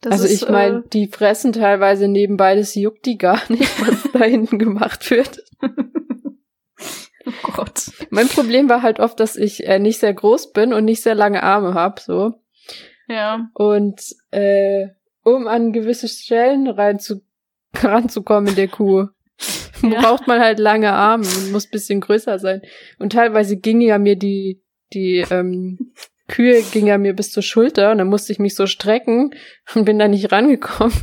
Das also ist, ich meine, äh, die fressen teilweise nebenbei, das juckt die gar nicht, was da hinten gemacht wird. oh Gott. Mein Problem war halt oft, dass ich äh, nicht sehr groß bin und nicht sehr lange Arme hab, so. Ja. Und äh, um an gewisse Stellen rein zu, ranzukommen in der Kuh, Ja. braucht man halt lange Arme und muss bisschen größer sein. Und teilweise ging ja mir die, die ähm, Kühe ging ja mir bis zur Schulter und dann musste ich mich so strecken und bin da nicht rangekommen.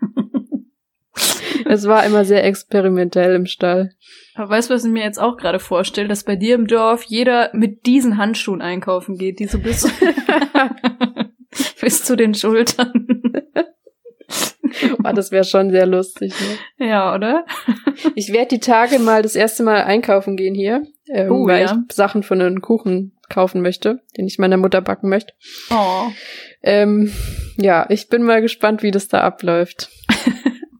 Es war immer sehr experimentell im Stall. Aber weißt du, was ich mir jetzt auch gerade vorstelle, dass bei dir im Dorf jeder mit diesen Handschuhen einkaufen geht, die so bis, bis zu den Schultern. Oh, das wäre schon sehr lustig. Ne? ja, oder? Ich werde die Tage mal das erste Mal einkaufen gehen hier, ähm, Oh, weil ja. ich Sachen für einen Kuchen kaufen möchte, den ich meiner Mutter backen möchte. Oh. Ähm, ja, ich bin mal gespannt, wie das da abläuft.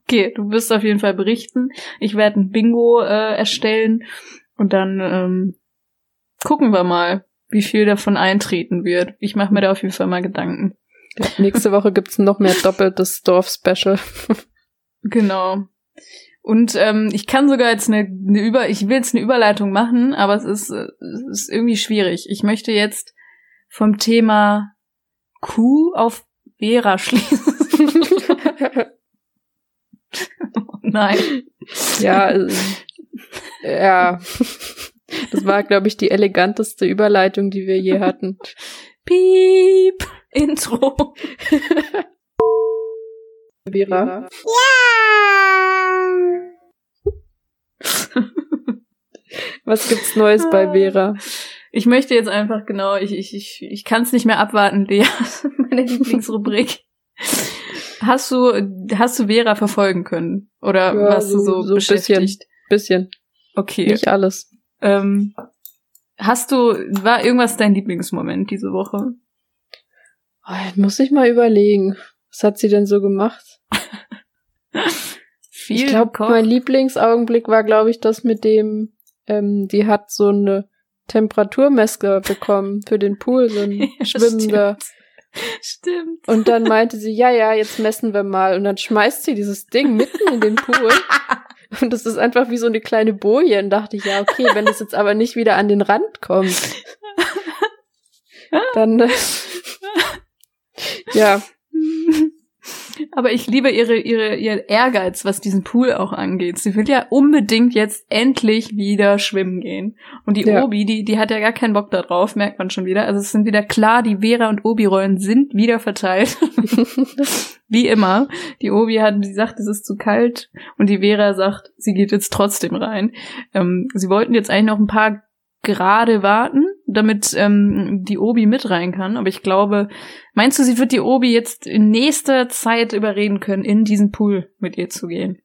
Okay, du wirst auf jeden Fall berichten. Ich werde ein Bingo äh, erstellen und dann ähm, gucken wir mal, wie viel davon eintreten wird. Ich mache mir da auf jeden Fall mal Gedanken. Nächste Woche gibt's noch mehr doppeltes Dorf-Special. Genau. Und ähm, ich kann sogar jetzt eine, eine Über, ich will jetzt eine Überleitung machen, aber es ist, es ist irgendwie schwierig. Ich möchte jetzt vom Thema Kuh auf Vera schließen. oh nein. ja, äh, ja. Das war, glaube ich, die eleganteste Überleitung, die wir je hatten. Piep. Intro. Vera. Was gibt's Neues bei Vera? Ich möchte jetzt einfach genau, ich, ich, ich, ich kann es nicht mehr abwarten, Lea. Meine Lieblingsrubrik. Hast du, hast du Vera verfolgen können? Oder Ja, warst du so- so, ein bisschen. beschäftigt? Bisschen. Okay. Nicht alles. Ähm, hast du, war irgendwas dein Lieblingsmoment diese Woche? Jetzt muss ich mal überlegen. Was hat sie denn so gemacht? Viel ich glaube, mein Lieblingsaugenblick war, glaube ich, das mit dem, ähm, die hat so eine Temperaturmesser bekommen für den Pool, so ein Ja, schwimmender. Stimmt. Stimmt. Und dann meinte sie, ja, ja, jetzt messen wir mal. Und dann schmeißt sie dieses Ding mitten in den Pool. Und das ist einfach wie so eine kleine Boje. Und dachte ich, ja, okay, wenn das jetzt aber nicht wieder an den Rand kommt, dann, äh, ja, Aber ich liebe ihre, ihre, ihr Ehrgeiz, was diesen Pool auch angeht. Sie will ja unbedingt jetzt endlich wieder schwimmen gehen. Und die Ja. Obi, die, die hat ja gar keinen Bock da drauf, merkt man schon wieder. Also es sind wieder klar, die Vera und Obi-Rollen sind wieder verteilt. Wie immer. Die Obi hat, sie sagt, es ist zu kalt. Und die Vera sagt, sie geht jetzt trotzdem rein. Ähm, sie wollten jetzt eigentlich noch ein paar Grade warten, damit ähm, die Obi mit rein kann. Aber ich glaube, meinst du, sie wird die Obi jetzt in nächster Zeit überreden können, in diesen Pool mit ihr zu gehen?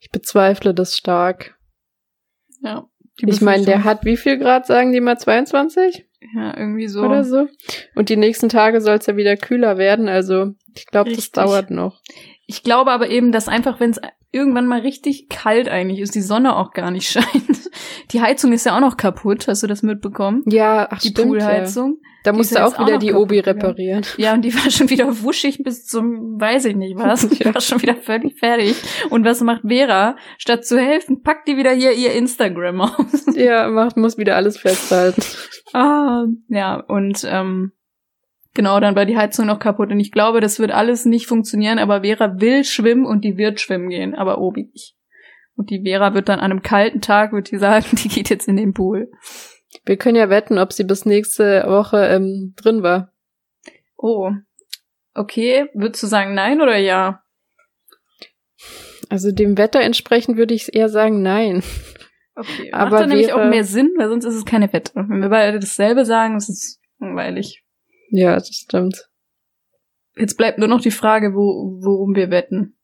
ich bezweifle das stark. Ja. Ich meine, der hat wie viel Grad, sagen die mal 22 ja irgendwie so. oder so? Und die nächsten Tage soll es ja wieder kühler werden. Also ich glaube, das dauert noch. Ich glaube aber eben, dass einfach, wenn es irgendwann mal richtig kalt eigentlich ist, die Sonne auch gar nicht scheint. Die Heizung ist ja auch noch kaputt. Hast du das mitbekommen? Ja, ach Die stimmt. Ja. Poolheizung. Da Die ist musste ja auch auch wieder noch die Obi reparieren. Ja, und die war schon wieder wuschig bis zum, weiß ich nicht was. Die Ja. war schon wieder völlig fertig. Und was macht Vera? Statt zu helfen, packt die wieder hier ihr Instagram aus. Ja, macht, muss wieder alles festhalten. Ah, ja, und ähm, genau, dann war die Heizung noch kaputt. Und ich glaube, das wird alles nicht funktionieren, aber Vera will schwimmen und die wird schwimmen gehen, aber Obi nicht. Und die Vera wird dann an einem kalten Tag, wird die sagen, die geht jetzt in den Pool. Wir können ja wetten, ob sie bis nächste Woche ähm, drin war. Oh. Okay, würdest du sagen nein oder ja? Also dem Wetter entsprechend würde ich eher sagen nein. Okay, Aber macht dann nämlich auch mehr Sinn, weil sonst ist es keine Wette. Wenn wir beide dasselbe sagen, ist es langweilig. Ja, das stimmt. Jetzt bleibt nur noch die Frage, wo, worum wir wetten.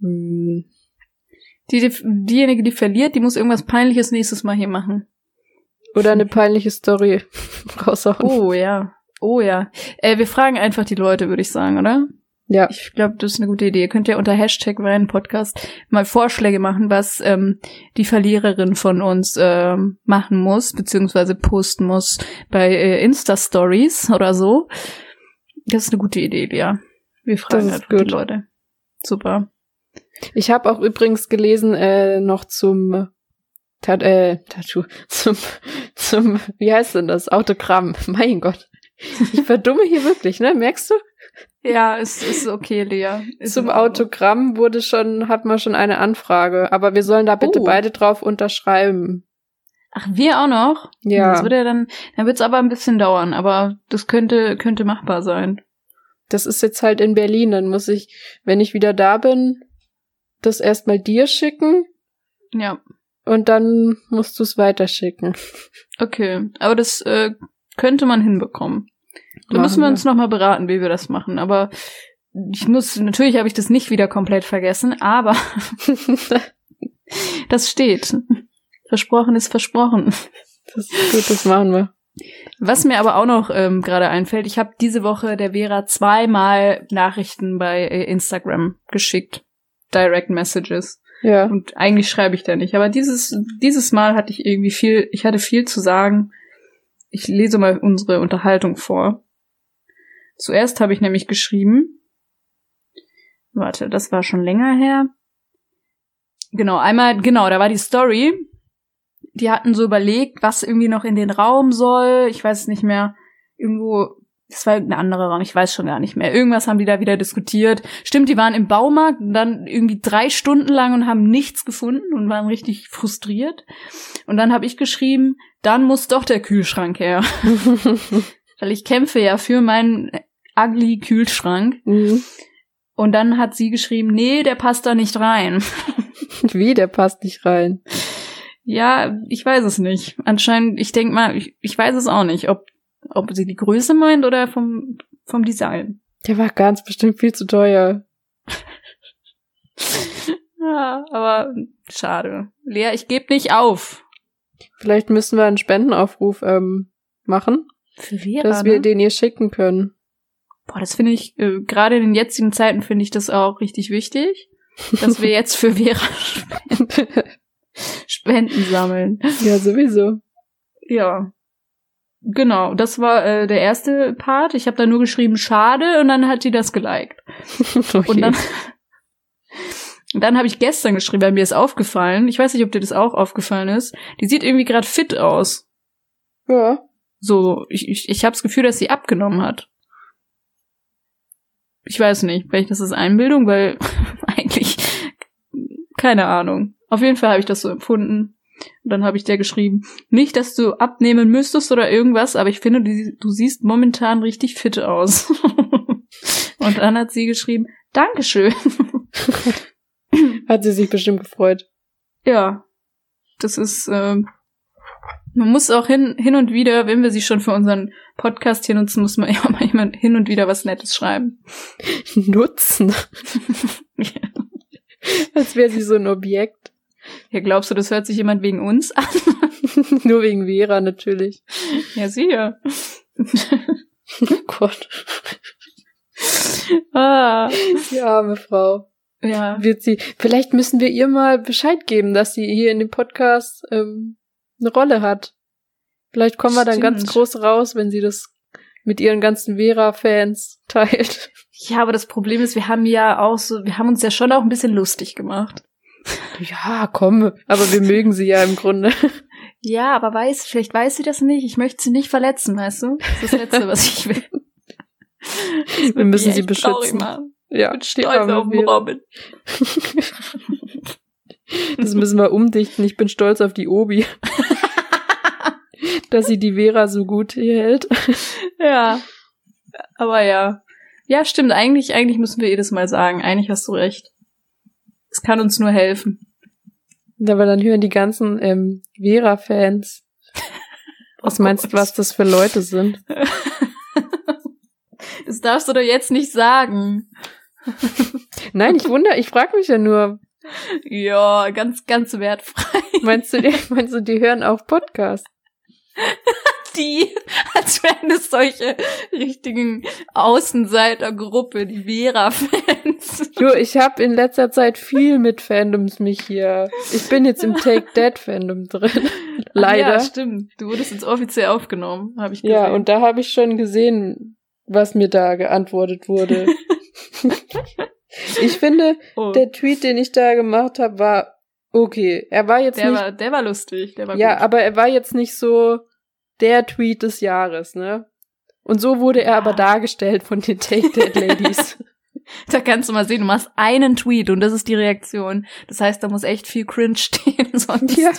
Hm. Die, die, diejenige, die verliert, die muss irgendwas Peinliches nächstes Mal hier machen. Oder eine peinliche Story raushauen. Oh ja. Oh ja. Äh, wir fragen einfach die Leute, würde ich sagen, oder? Ja. Ich glaube, das ist eine gute Idee. Ihr könnt ja unter Hashtag Wein Podcast mal Vorschläge machen, was ähm, die Verliererin von uns ähm, machen muss, beziehungsweise posten muss bei äh, Insta-Stories oder so. Das ist eine gute Idee, ja. Wir fragen Das ist einfach die gut. Leute. Super. Ich habe auch übrigens gelesen, äh, noch zum Tat äh, Tattoo, zum, zum, wie heißt denn das? Autogramm. Mein Gott. Ich verdumme hier wirklich, ne? Merkst du? Ja, es ist okay, Lea. Ist Zum. Autogramm wurde schon, hat man schon eine Anfrage. Aber wir sollen da bitte Oh. beide drauf unterschreiben. Ach, wir auch noch? Ja. Das wird ja dann, dann wird es aber ein bisschen dauern, aber das könnte, könnte machbar sein. Das ist jetzt halt in Berlin. Dann muss ich, wenn ich wieder da bin, das erstmal dir schicken Ja, und dann musst du es weiterschicken. okay. Aber das äh, könnte man hinbekommen. Da müssen wir wir. uns nochmal beraten, wie wir das machen. Aber ich muss, natürlich habe ich das nicht wieder komplett vergessen, aber das steht. Versprochen ist versprochen. Das ist gut, das machen wir. Was mir aber auch noch ähm, gerade einfällt, ich habe diese Woche der Vera zweimal Nachrichten bei äh, Instagram geschickt. Direct Messages. Ja. Und eigentlich schreibe ich da nicht. Aber dieses, dieses Mal hatte ich irgendwie viel, ich hatte viel zu sagen. Ich lese mal unsere Unterhaltung vor. Zuerst habe ich nämlich geschrieben. Warte, das war schon länger her. Genau, einmal, genau, da war die Story. Die hatten so überlegt, was irgendwie noch in den Raum soll. Ich weiß es nicht mehr. Irgendwo, das war irgendein anderer Raum, ich weiß schon gar nicht mehr. Irgendwas haben die da wieder diskutiert. Stimmt, die waren im Baumarkt und dann irgendwie drei Stunden lang und haben nichts gefunden und waren richtig frustriert. Und dann habe ich geschrieben, dann muss doch der Kühlschrank her. Weil ich kämpfe ja für meinen ugly Kühlschrank. Mhm. Und dann hat sie geschrieben, nee, der passt da nicht rein. Wie, der passt nicht rein. Ja, ich weiß es nicht. Anscheinend, ich denk mal, ich, ich weiß es auch nicht, ob, ob sie die Größe meint oder vom, vom Design. Der war ganz bestimmt viel zu teuer. Ja, aber schade. Lea, ich geb nicht auf. Vielleicht müssen wir einen Spendenaufruf ähm, machen, Für Vera, dass wir ne? den ihr schicken können. Boah, das finde ich, äh, gerade in den jetzigen Zeiten finde ich das auch richtig wichtig, dass wir jetzt für Vera Spenden sammeln. ja, sowieso. Ja. Genau, das war äh, der erste Part. Ich habe da nur geschrieben, schade, und dann hat sie das geliked. Okay. Und dann, und dann habe ich gestern geschrieben, weil mir ist aufgefallen, ich weiß nicht, ob dir das auch aufgefallen ist, die sieht irgendwie gerade fit aus. ja. So, ich, ich, ich habe das Gefühl, dass sie abgenommen hat. Ich weiß nicht, vielleicht das ist Einbildung, weil eigentlich keine Ahnung. Auf jeden Fall habe ich das so empfunden. Und dann habe ich der geschrieben, nicht, dass du abnehmen müsstest oder irgendwas, aber ich finde, du, du siehst momentan richtig fit aus. Und dann hat sie geschrieben, Dankeschön. Hat sie sich bestimmt gefreut. Ja, das ist, ähm, man muss auch hin, hin und wieder, wenn wir sie schon für unseren Podcast hier nutzen, muss man ja mal jemand hin und wieder was Nettes schreiben. Nutzen. Als wäre sie so ein Objekt. Ja, glaubst du, das hört sich jemand wegen uns an? Nur wegen Vera natürlich. Ja, sicher. Oh Gott. ah, Die arme Frau. ja. Wird sie. Vielleicht müssen wir ihr mal Bescheid geben, dass sie hier in dem Podcast ähm, eine Rolle hat. Vielleicht kommen wir dann ganz Stimmt. groß raus, wenn sie das mit ihren ganzen Vera-Fans teilt. Ja, aber das Problem ist, wir haben ja auch so, wir haben uns ja schon auch ein bisschen lustig gemacht. Ja, komm. Aber wir mögen sie ja im Grunde. Ja, aber weiß, vielleicht weiß sie das nicht. Ich möchte sie nicht verletzen, weißt du? Das ist das Letzte, was ich will. Wir müssen sie beschützen. Ja, Ich bin stolz auf Vera. Robin. Das müssen wir umdichten. Ich bin stolz auf die Obi. dass sie die Vera so gut hier hält. Ja. Aber ja. Ja, stimmt. Eigentlich, eigentlich müssen wir jedes Mal sagen. Eigentlich hast du recht. Es kann uns nur helfen. Aber dann hören die ganzen ähm, Vera-Fans. Was meinst du, was das für Leute sind? Das darfst du doch jetzt nicht sagen. Nein, ich wundere, ich frage mich ja nur, Ja, ganz, ganz wertfrei. meinst du, die, meinst du, die hören auf Podcast? Die, als wären es solche richtigen Außenseitergruppe, die Vera-Fans. Jo, ich habe in letzter Zeit viel mit Fandoms mich hier. Ich bin jetzt im Take That Fandom drin. Leider. Ja, stimmt. Du wurdest jetzt offiziell aufgenommen, habe ich gesehen. Ja, und da habe ich schon gesehen, was mir da geantwortet wurde. ich finde, oh, der Tweet, den ich da gemacht habe, war okay. Er war jetzt der, nicht, war, der war lustig. Der war ja, gut. aber er war jetzt nicht so der Tweet des Jahres, ne? Und so wurde er aber dargestellt von den Take That Ladies. Da kannst du mal sehen, du machst einen Tweet und das ist die Reaktion. Das heißt, da muss echt viel Cringe stehen, sonst. ja.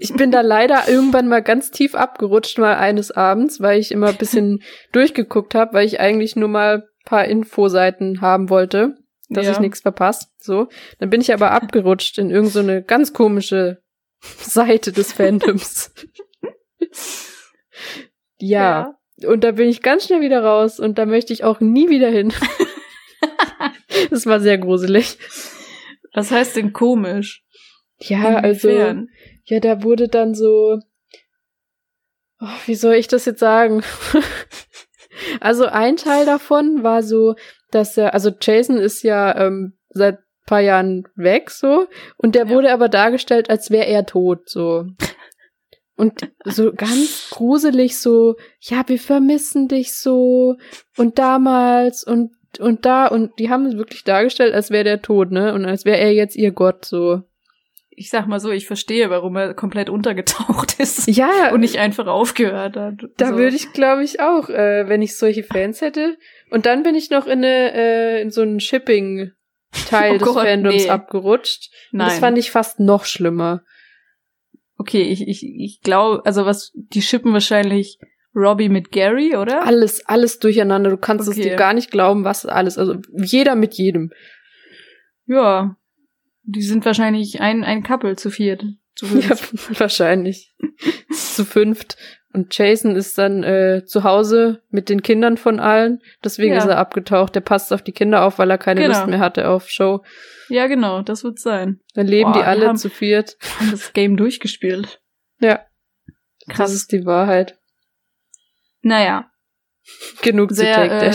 Ich bin da leider irgendwann mal ganz tief abgerutscht, mal eines Abends, weil ich immer ein bisschen durchgeguckt habe, weil ich eigentlich nur mal ein paar Infoseiten haben wollte, dass Ja. ich nichts verpasst. So. Dann bin ich aber abgerutscht in irgend so eine ganz komische Seite des Fandoms. ja. Und da bin ich ganz schnell wieder raus und da möchte ich auch nie wieder hin. das war sehr gruselig. Was heißt denn komisch? Ja, also. Inwiefern? Ja, da wurde dann so. Oh, wie soll ich das jetzt sagen? also ein Teil davon war so, dass er, also Jason ist ja ähm, seit paar Jahren weg so und der Ja. wurde aber dargestellt, als wäre er tot so. Und so ganz gruselig so, ja, wir vermissen dich so und damals und und da und die haben es wirklich dargestellt, als wäre der tot, ne? Und als wäre er jetzt ihr Gott so. Ich sag mal so, ich verstehe, warum er komplett untergetaucht ist Ja, und nicht einfach aufgehört hat. Da So. würde ich, glaube ich, auch, äh, wenn ich solche Fans hätte. Und dann bin ich noch in, eine, äh, in so einen Shipping-Teil Oh des Gott, Fandoms nee. abgerutscht. Und Nein. das fand ich fast noch schlimmer. okay, ich, ich, ich glaube, also was, die schippen wahrscheinlich Robbie mit Gary, oder? Alles, alles durcheinander. Du kannst es Okay. dir gar nicht glauben, was alles. Also jeder mit jedem. Ja. Die sind wahrscheinlich ein, ein Couple zu viert. Zu Ja, wahrscheinlich. Zu fünft. Und Jason ist dann äh, zu Hause mit den Kindern von allen. Deswegen Ja. ist er abgetaucht. Der passt auf die Kinder auf, weil er keine Genau. Lust mehr hatte auf Show. Ja, genau, das wird sein. Dann leben Boah, die alle haben- zu viert. Haben das Game durchgespielt. Ja. Krass. Das ist die Wahrheit. Naja, Genug zu sehr, Take äh,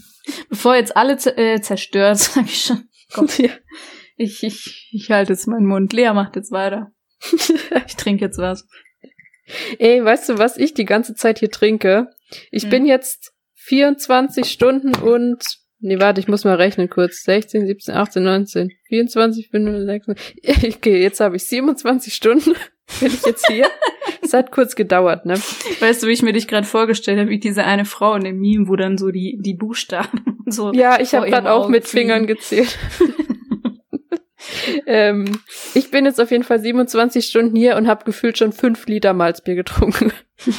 bevor jetzt alle äh, zerstört, sag ich schon. Gott, Ja. ich, ich, ich halte jetzt meinen Mund. Lea macht jetzt weiter. Ich trinke jetzt was. Ey, weißt du, was ich die ganze Zeit hier trinke? Ich Hm. bin jetzt 24 Stunden und Nee, warte, ich muss mal rechnen kurz. 16, 17, 18, 19, 24, 25. Okay, jetzt habe ich 27 Stunden. Bin ich jetzt hier? Es hat kurz gedauert, ne? Weißt du, wie ich mir dich gerade vorgestellt habe, wie diese eine Frau in dem Meme, wo dann so die, die Buchstaben und so. Ja, ich habe gerade auch mit. Fingern gezählt. ähm, ich bin jetzt auf jeden Fall 27 Stunden hier und habe gefühlt schon fünf Liter Malzbier getrunken.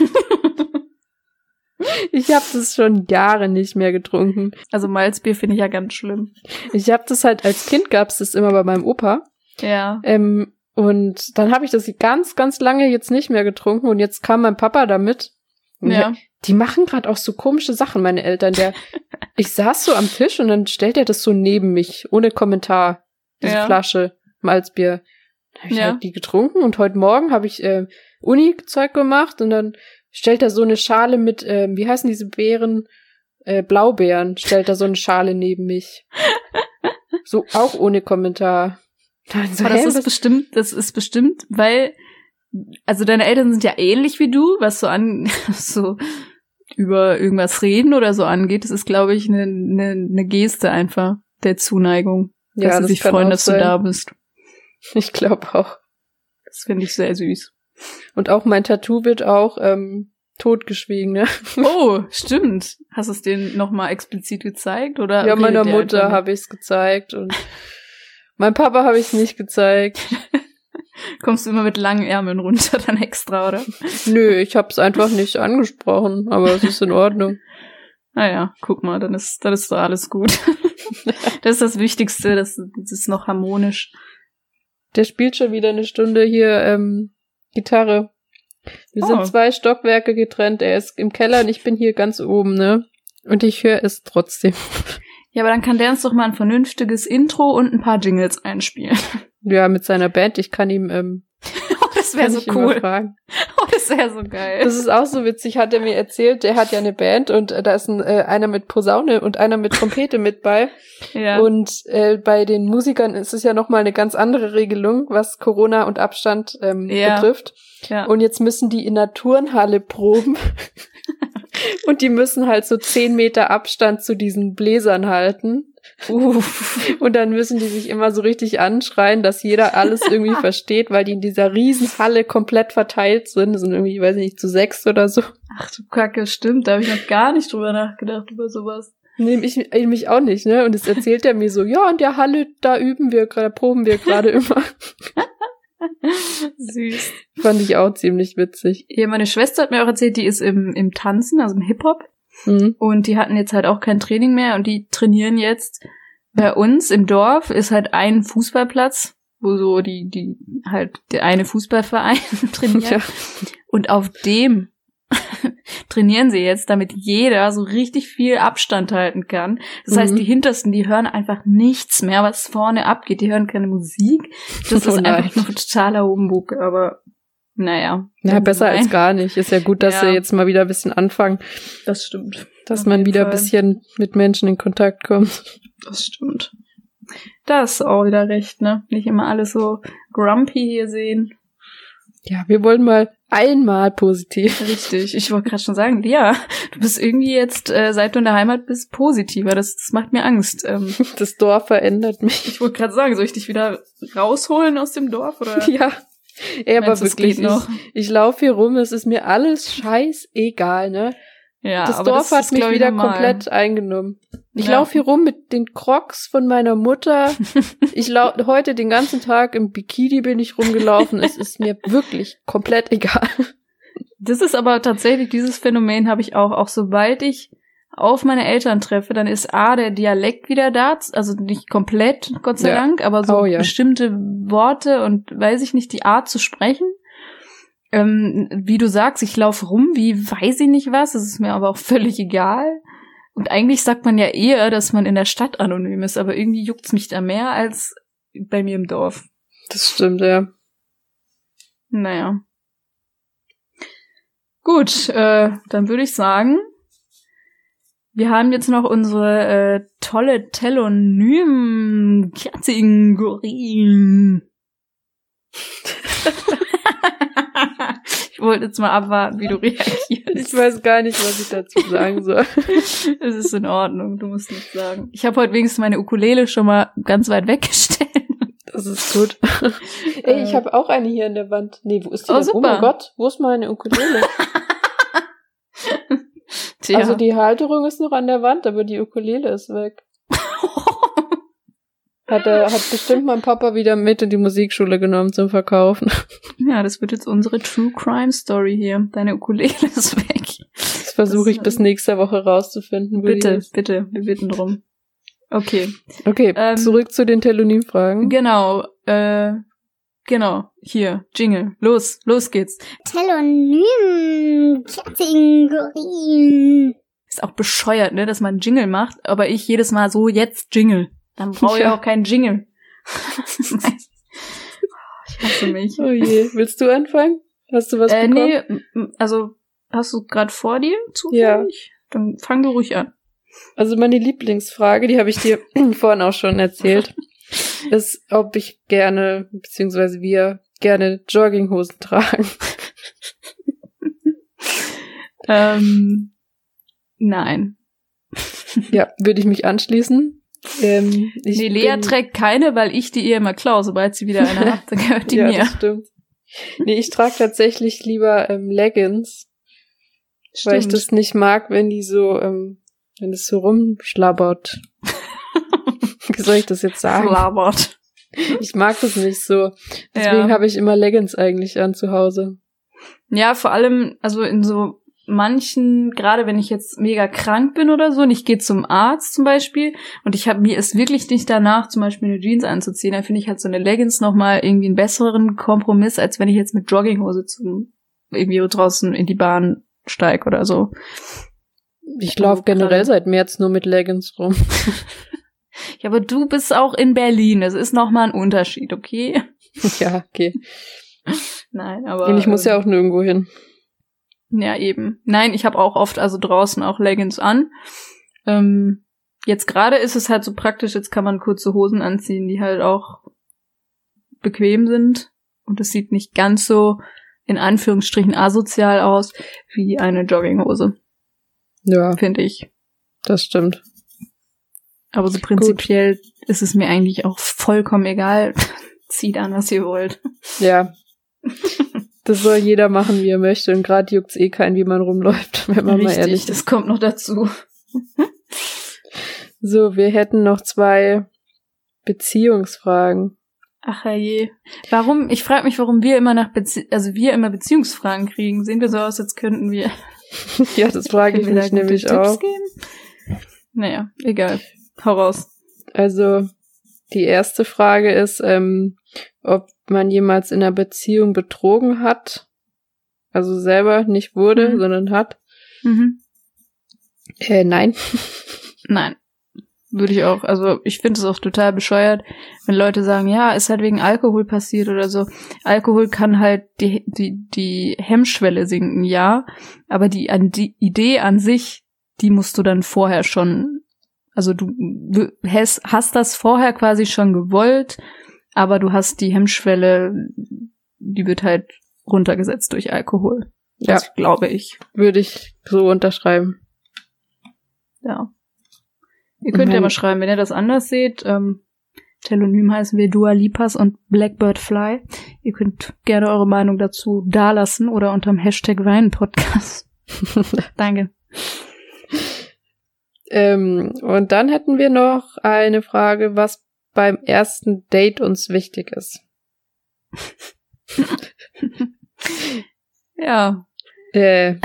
ich habe das schon Jahre nicht mehr getrunken. Also Malzbier finde ich ja ganz schlimm. Ich habe das halt als Kind gab's das immer bei meinem Opa. Ja. Ähm, und dann habe ich das ganz, ganz lange jetzt nicht mehr getrunken und jetzt kam mein Papa damit. Ja. Die machen gerade auch so komische Sachen, meine Eltern. Der, ich saß so am Tisch und dann stellt er das so neben mich, ohne Kommentar, diese Ja. Flasche Malzbier. Dann hab ich Ja. halt die getrunken und heute Morgen habe ich äh, Uni-Zeug gemacht und dann stellt er so eine Schale mit, ähm, wie heißen diese Beeren? Äh, Blaubeeren, stellt er so eine Schale neben mich. So auch ohne Kommentar. Dann so, Aber das ist bestimmt, das ist bestimmt, weil, also deine Eltern sind ja ähnlich wie du, was so an, so über irgendwas reden oder so angeht. Das ist, glaube ich, eine ne, ne Geste einfach der Zuneigung, ja, dass sie sich freuen, dass du da bist. Ich glaube auch. Das finde ich sehr süß. Und auch mein Tattoo wird auch ähm, totgeschwiegen, ne? Oh, stimmt. Hast du es denen nochmal explizit gezeigt oder? ja, meiner Mutter habe ich es gezeigt und Mein Papa habe ich nicht gezeigt. Kommst du immer mit langen Ärmeln runter dann extra, oder? Nö, ich hab's einfach nicht angesprochen, aber es ist in Ordnung. Naja, guck mal, dann ist, dann ist doch alles gut. das ist das Wichtigste, das, das ist noch harmonisch. Der spielt schon wieder eine Stunde hier ähm, Gitarre. Wir Oh. sind zwei Stockwerke getrennt. Er ist im Keller und ich bin hier ganz oben, ne? Und ich höre es trotzdem. Ja, aber dann kann der uns doch mal ein vernünftiges Intro und ein paar Jingles einspielen. Ja, mit seiner Band. Ich kann ihm ähm, Oh, das wäre so cool. Wäre so geil. Das ist auch so witzig, hat er mir erzählt. Der hat ja eine Band und äh, da ist ein, äh, einer mit Posaune und einer mit Trompete mit bei. ja. Und äh, bei den Musikern ist es ja nochmal eine ganz andere Regelung, was Corona und Abstand ähm, Ja. betrifft. ja. Und jetzt müssen die in der Turnhalle proben. und die müssen halt so zehn Meter Abstand zu diesen Bläsern halten. Uff. Und dann müssen die sich immer so richtig anschreien, dass jeder alles irgendwie versteht, weil die in dieser riesen Halle komplett verteilt sind. Das sind irgendwie, ich weiß nicht, zu sechs oder so. Ach du Kacke, stimmt. Da habe ich noch gar nicht drüber nachgedacht, über sowas. Nee, ich, ich mich auch nicht, ne? Und das erzählt er mir so, ja, in der Halle, da üben wir gerade, proben wir gerade immer. Süß. Fand ich auch ziemlich witzig. Ja, meine Schwester hat mir auch erzählt, die ist im, im Tanzen, also im Hip-Hop. Mhm. Und die hatten jetzt halt auch kein Training mehr und die trainieren jetzt bei uns im Dorf ist halt ein Fußballplatz, wo so die, die halt der eine Fußballverein trainiert. Ja. Und auf dem trainieren sie jetzt, damit jeder so richtig viel Abstand halten kann. Das heißt, Mhm. die Hintersten, die hören einfach nichts mehr, was vorne abgeht. Die hören keine Musik. Das Oh ist nein. einfach nur totaler Humbug, aber naja. Ja, besser als gar nicht. Ist ja gut, dass Ja. sie jetzt mal wieder ein bisschen anfangen, Das stimmt. dass Auf man wieder Fall. ein bisschen mit Menschen in Kontakt kommt. Das stimmt. Das ist auch wieder recht, ne? Nicht immer alles so grumpy hier sehen. Ja, wir wollen mal einmal positiv. Richtig. Ich wollte gerade schon sagen, ja, du bist irgendwie jetzt, äh, seit du in der Heimat bist, positiver. Das, das macht mir Angst. Ähm, Das Dorf verändert mich. ich wollte gerade sagen, soll ich dich wieder rausholen aus dem Dorf? Oder Ja. Ey, aber wirklich, geht noch? ich, ich laufe hier rum, es ist mir alles scheißegal, ne? Ja, das Dorf das hat ist, mich wieder normal. komplett eingenommen. Ich Ja. laufe hier rum mit den Crocs von meiner Mutter. ich lau heute den ganzen Tag im Bikini bin ich rumgelaufen. es ist mir wirklich komplett egal. Das ist aber tatsächlich, dieses Phänomen habe ich auch, auch sobald ich auf meine Eltern treffe, dann ist A, der Dialekt wieder da, also nicht komplett, Gott sei Ja. Dank, aber so Oh, ja. bestimmte Worte und weiß ich nicht, die Art zu sprechen. Ähm, wie du sagst, ich laufe rum, wie weiß ich nicht was, das ist mir aber auch völlig egal. Und eigentlich sagt man ja eher, dass man in der Stadt anonym ist, aber irgendwie juckt's mich da mehr als bei mir im Dorf. Das stimmt, ja. Naja. Gut, äh, dann würde ich sagen, wir haben jetzt noch unsere äh, tolle Telonym-Kategorie. ich wollte jetzt mal abwarten, wie du reagierst. Ich weiß gar nicht, was ich dazu sagen soll. Es ist in Ordnung, du musst nichts sagen. Ich habe heute wenigstens meine Ukulele schon mal ganz weit weggestellt. Das ist gut. Ey, ich habe auch eine hier in der Wand. Nee, wo ist die Oh, denn? Oh mein Gott, wo ist meine Ukulele? Tja. Also die Halterung ist noch an der Wand, aber die Ukulele ist weg. Hat, er, hat bestimmt mein Papa wieder mit in die Musikschule genommen zum Verkaufen. Ja, das wird jetzt unsere True Crime Story hier. Deine Ukulele ist weg. Das versuche ich bis nächste Woche rauszufinden. Bitte, bitte, wir bitten drum. Okay, Okay, Ähm, zurück zu den Telonym-Fragen. genau, äh, genau, hier, Jingle, los, los geht's. Telonym Kategorie. Ist auch bescheuert, ne, dass man Jingle macht, aber ich jedes Mal so, jetzt Jingle. Dann brauche ich Ja. auch keinen Jingle. ich hasse mich. Oh je, willst du anfangen? Hast du was Äh, bekommen? nee, also, hast du gerade vor dir zufällig? Dann fang du ruhig an. Also meine Lieblingsfrage, die habe ich dir vorhin auch schon erzählt, ist, ob ich gerne, beziehungsweise wir gerne Jogginghosen tragen. Ähm, nein. Ja, würde ich mich anschließen. Ähm, ich nee, Lea trägt keine, weil ich die ihr immer klaue. Sobald sie wieder eine hat, dann gehört die ja, mir. das stimmt. Nee, ich trage tatsächlich lieber ähm, Leggings, weil ich Stimmt. das nicht mag, wenn die so, ähm, wenn es so rumschlabbert. Wie soll ich das jetzt sagen? Labert. Ich mag das nicht so. Deswegen Ja. habe ich immer Leggings eigentlich an zu Hause. Ja, vor allem, also in so manchen, gerade wenn ich jetzt mega krank bin oder so und ich gehe zum Arzt zum Beispiel und ich habe mir ist wirklich nicht danach, zum Beispiel eine Jeans anzuziehen, dann finde ich halt so eine Leggings nochmal irgendwie einen besseren Kompromiss, als wenn ich jetzt mit Jogginghose zum irgendwie draußen in die Bahn steig oder so. Ich laufe generell seit März nur mit Leggings rum. Ja, aber du bist auch in Berlin, das ist nochmal ein Unterschied, okay? ja, okay. Nein, aber. Und ich muss ähm, ja auch nirgendwo hin. Ja, eben. Nein, ich habe auch oft also draußen auch Leggings an. Ähm, jetzt gerade ist es halt so praktisch, jetzt kann man kurze Hosen anziehen, die halt auch bequem sind. Und es sieht nicht ganz so in Anführungsstrichen asozial aus wie eine Jogginghose, Ja, finde ich. das stimmt. Aber so prinzipiell ist es mir eigentlich auch vollkommen egal. Zieht an, was ihr wollt. Ja. Das soll jeder machen, wie er möchte. Und gerade juckt's eh keinen, wie man rumläuft, wenn man mal ehrlich ist. das kommt noch dazu. So, wir hätten noch zwei Beziehungsfragen. Ach je. Warum? Ich frage mich, warum wir immer nach Bezie also wir immer Beziehungsfragen kriegen. Sehen wir so aus, als könnten wir, ja, das frage ich mich nämlich Tipps auch. geben? Naja, egal. Hau raus. Also, die erste Frage ist, ähm, ob man jemals in einer Beziehung betrogen hat. Also selber nicht wurde, Mhm. sondern hat. Mhm. Äh, nein. Nein. Würde ich auch. Also ich finde es auch total bescheuert, wenn Leute sagen, ja, ist halt wegen Alkohol passiert oder so. Alkohol kann halt die, die, die Hemmschwelle sinken, ja. Aber die, an die Idee an sich, die musst du dann vorher schon, also du hast, hast das vorher quasi schon gewollt, aber du hast die Hemmschwelle, die wird halt runtergesetzt durch Alkohol. Ja, Das glaube ich. würde ich so unterschreiben. Ja. Ihr könnt ja Mein- mal schreiben, wenn ihr das anders seht. Ähm, Telonym heißen wir Dua Lipas und Blackbird Fly. Ihr könnt gerne eure Meinung dazu dalassen oder unterm Hashtag Wein-Podcast. Danke. Ähm, und dann hätten wir noch eine Frage, was beim ersten Date uns wichtig ist. Ja. Äh,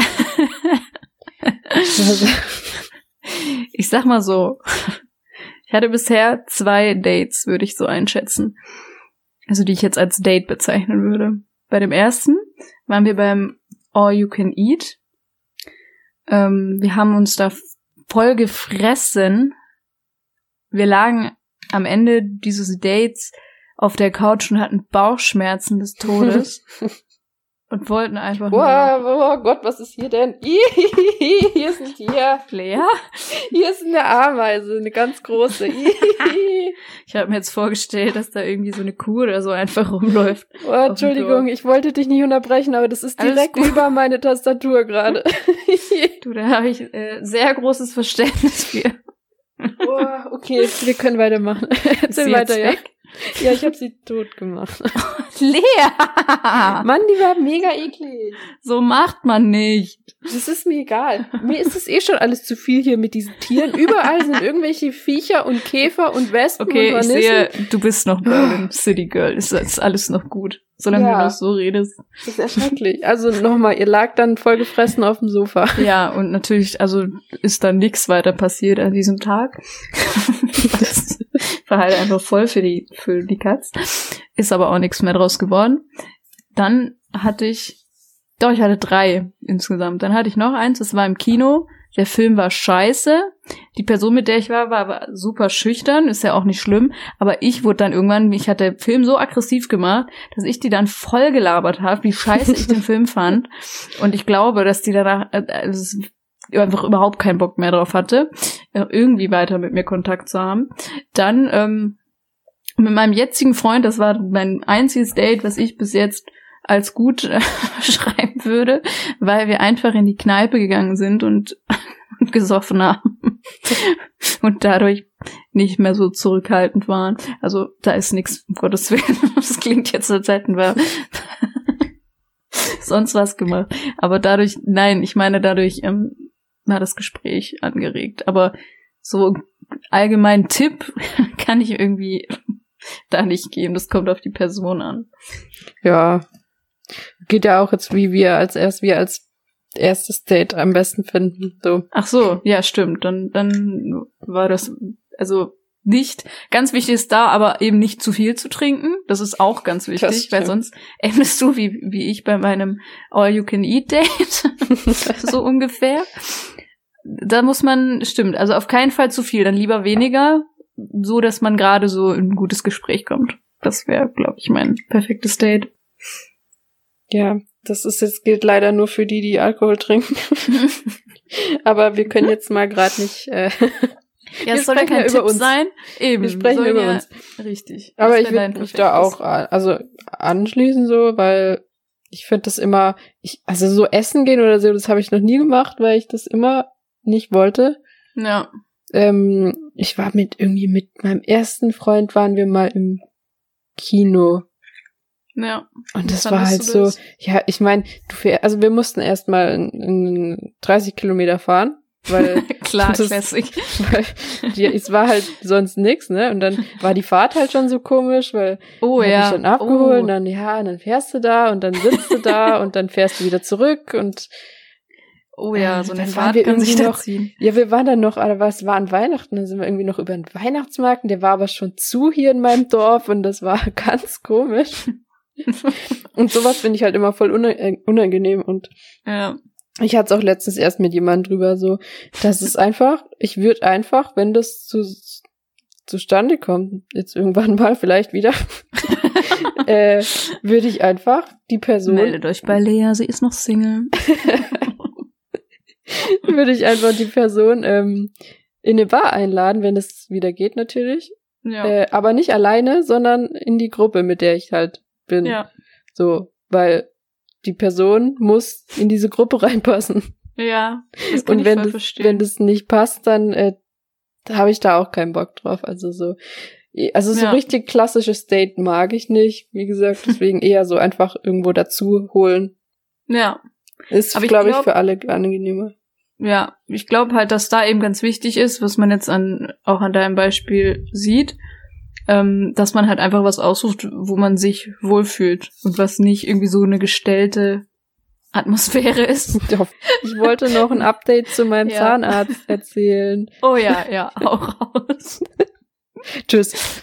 Ich sag mal so. Ich hatte bisher zwei Dates, würde ich so einschätzen. Also die ich jetzt als Date bezeichnen würde. Bei dem ersten waren wir beim All You Can Eat. Ähm, wir haben uns da voll gefressen. Wir lagen am Ende dieses Dates auf der Couch und hatten Bauchschmerzen des Todes und wollten einfach nur wow, oh Gott, was ist hier denn? hier ist ein Tier. Lea. Hier ist eine Ameise, eine ganz große. Ich habe mir jetzt vorgestellt, dass da irgendwie so eine Kuh oder so einfach rumläuft. oh, Entschuldigung, ich wollte dich nicht unterbrechen, aber das ist direkt über meine Tastatur gerade. Du, da habe ich äh, sehr großes Verständnis für. oh, okay, wir können weitermachen. Erzähl weiter, ja. weg? Ja, ich habe sie tot gemacht. Lea! Mann, die war mega eklig. so macht man nicht. Das ist mir egal. Mir ist es eh schon alles zu viel hier mit diesen Tieren. Überall sind irgendwelche Viecher und Käfer und Wespen Okay, und ich Hornissen. sehe, du bist noch Berlin City Girl. Ist, ist alles noch gut. Solange Ja. du noch so redest. Das ist erschrecklich. Also nochmal, ihr lag dann voll gefressen auf dem Sofa. Ja, und natürlich, also ist dann nichts weiter passiert an diesem Tag. das war halt einfach voll für die, für die Katz. Ist aber auch nichts mehr draus geworden. Dann hatte ich, doch, ich hatte drei insgesamt. Dann hatte ich noch eins, das war im Kino. Der Film war scheiße. Die Person, mit der ich war, war aber super schüchtern, ist ja auch nicht schlimm. Aber ich wurde dann irgendwann, mich hat der Film so aggressiv gemacht, dass ich die dann voll gelabert habe, wie scheiße ich den Film fand. Und ich glaube, dass die danach äh, also einfach überhaupt keinen Bock mehr drauf hatte, äh, irgendwie weiter mit mir Kontakt zu haben. Dann ähm, mit meinem jetzigen Freund, das war mein einziges Date, was ich bis jetzt als gut äh, schreiben würde, weil wir einfach in die Kneipe gegangen sind und, und gesoffen haben und dadurch nicht mehr so zurückhaltend waren. Also da ist nichts, um Gottes Willen. Das klingt jetzt, als hätten wir sonst was gemacht. Aber dadurch, nein, ich meine, dadurch ähm, war das Gespräch angeregt. Aber so allgemein Tipp kann ich irgendwie da nicht geben. Das kommt auf die Person an. Ja. Geht ja auch jetzt, wie wir als erst, wir als erstes Date am besten finden. So. Ach so, ja, stimmt. Dann, dann war das, also nicht, ganz wichtig ist da, aber eben nicht zu viel zu trinken. Das ist auch ganz wichtig, weil sonst endest du wie, wie ich bei meinem All-You-Can-Eat-Date. so ungefähr. Da muss man, stimmt, also auf keinen Fall zu viel, dann lieber weniger, so dass man gerade so in ein gutes Gespräch kommt. Das wäre, glaube ich, mein perfektes Date. Ja, das ist jetzt gilt leider nur für die, die Alkohol trinken. Aber wir können jetzt mal gerade nicht. Äh, Ja, es soll ja sprechen kein über Tipp uns. sein. Eben. Wir sprechen über ja, uns. Richtig. aber ich würde mich da auch also anschließen so, weil ich finde das immer, ich, also so essen gehen oder so, das habe ich noch nie gemacht, weil ich das immer nicht wollte. Ja. Ähm, ich war mit irgendwie mit meinem ersten Freund waren wir mal im Kino Ja. und das war halt so, das? ja, ich meine, du fähr, also wir mussten erstmal in, in 30 Kilometer fahren, weil Klar, Das- Classic. weil die, es war halt sonst nix, ne? Und dann war die Fahrt halt schon so komisch, weil Oh ja. ich dann abgeholt oh. und dann ja, und dann fährst du da und dann sitzt du da und dann fährst du wieder zurück und Oh ja, Äh, so eine Fahrt wir kann sich noch- ziehen. ja, wir waren dann noch, aber was war an Weihnachten? Dann sind wir irgendwie noch über den Weihnachtsmarkt, und der war aber schon zu hier in meinem Dorf und das war ganz komisch. Und sowas finde ich halt immer voll äh, unangenehm und Ja. Ich hatte es auch letztens erst mit jemandem drüber so, das ist einfach, ich würde einfach, wenn das zu, zustande kommt, jetzt irgendwann mal vielleicht wieder, äh, würde ich einfach die Person, Meldet euch bei Lea, sie ist noch Single. würde ich einfach die Person ähm, in eine Bar einladen, wenn es wieder geht natürlich, Ja. äh, aber nicht alleine, sondern in die Gruppe, mit der ich halt bin. ja. So, weil die Person muss in diese Gruppe reinpassen. Ja. Das kann Und ich wenn voll das, verstehen. wenn das nicht passt, dann äh, habe ich da auch keinen Bock drauf. Also so, also so Ja. richtig klassisches Date mag ich nicht. Wie gesagt, deswegen eher so einfach irgendwo dazu holen. ja. Ist, ich glaube ich, glaub- für alle angenehmer. Ja, ich glaube halt, dass da eben ganz wichtig ist, was man jetzt an auch an deinem Beispiel sieht, ähm, dass man halt einfach was aussucht, wo man sich wohlfühlt und was nicht irgendwie so eine gestellte Atmosphäre ist. Ich wollte noch ein Update zu meinem Ja. Zahnarzt erzählen. Oh ja, ja, auch raus. Tschüss.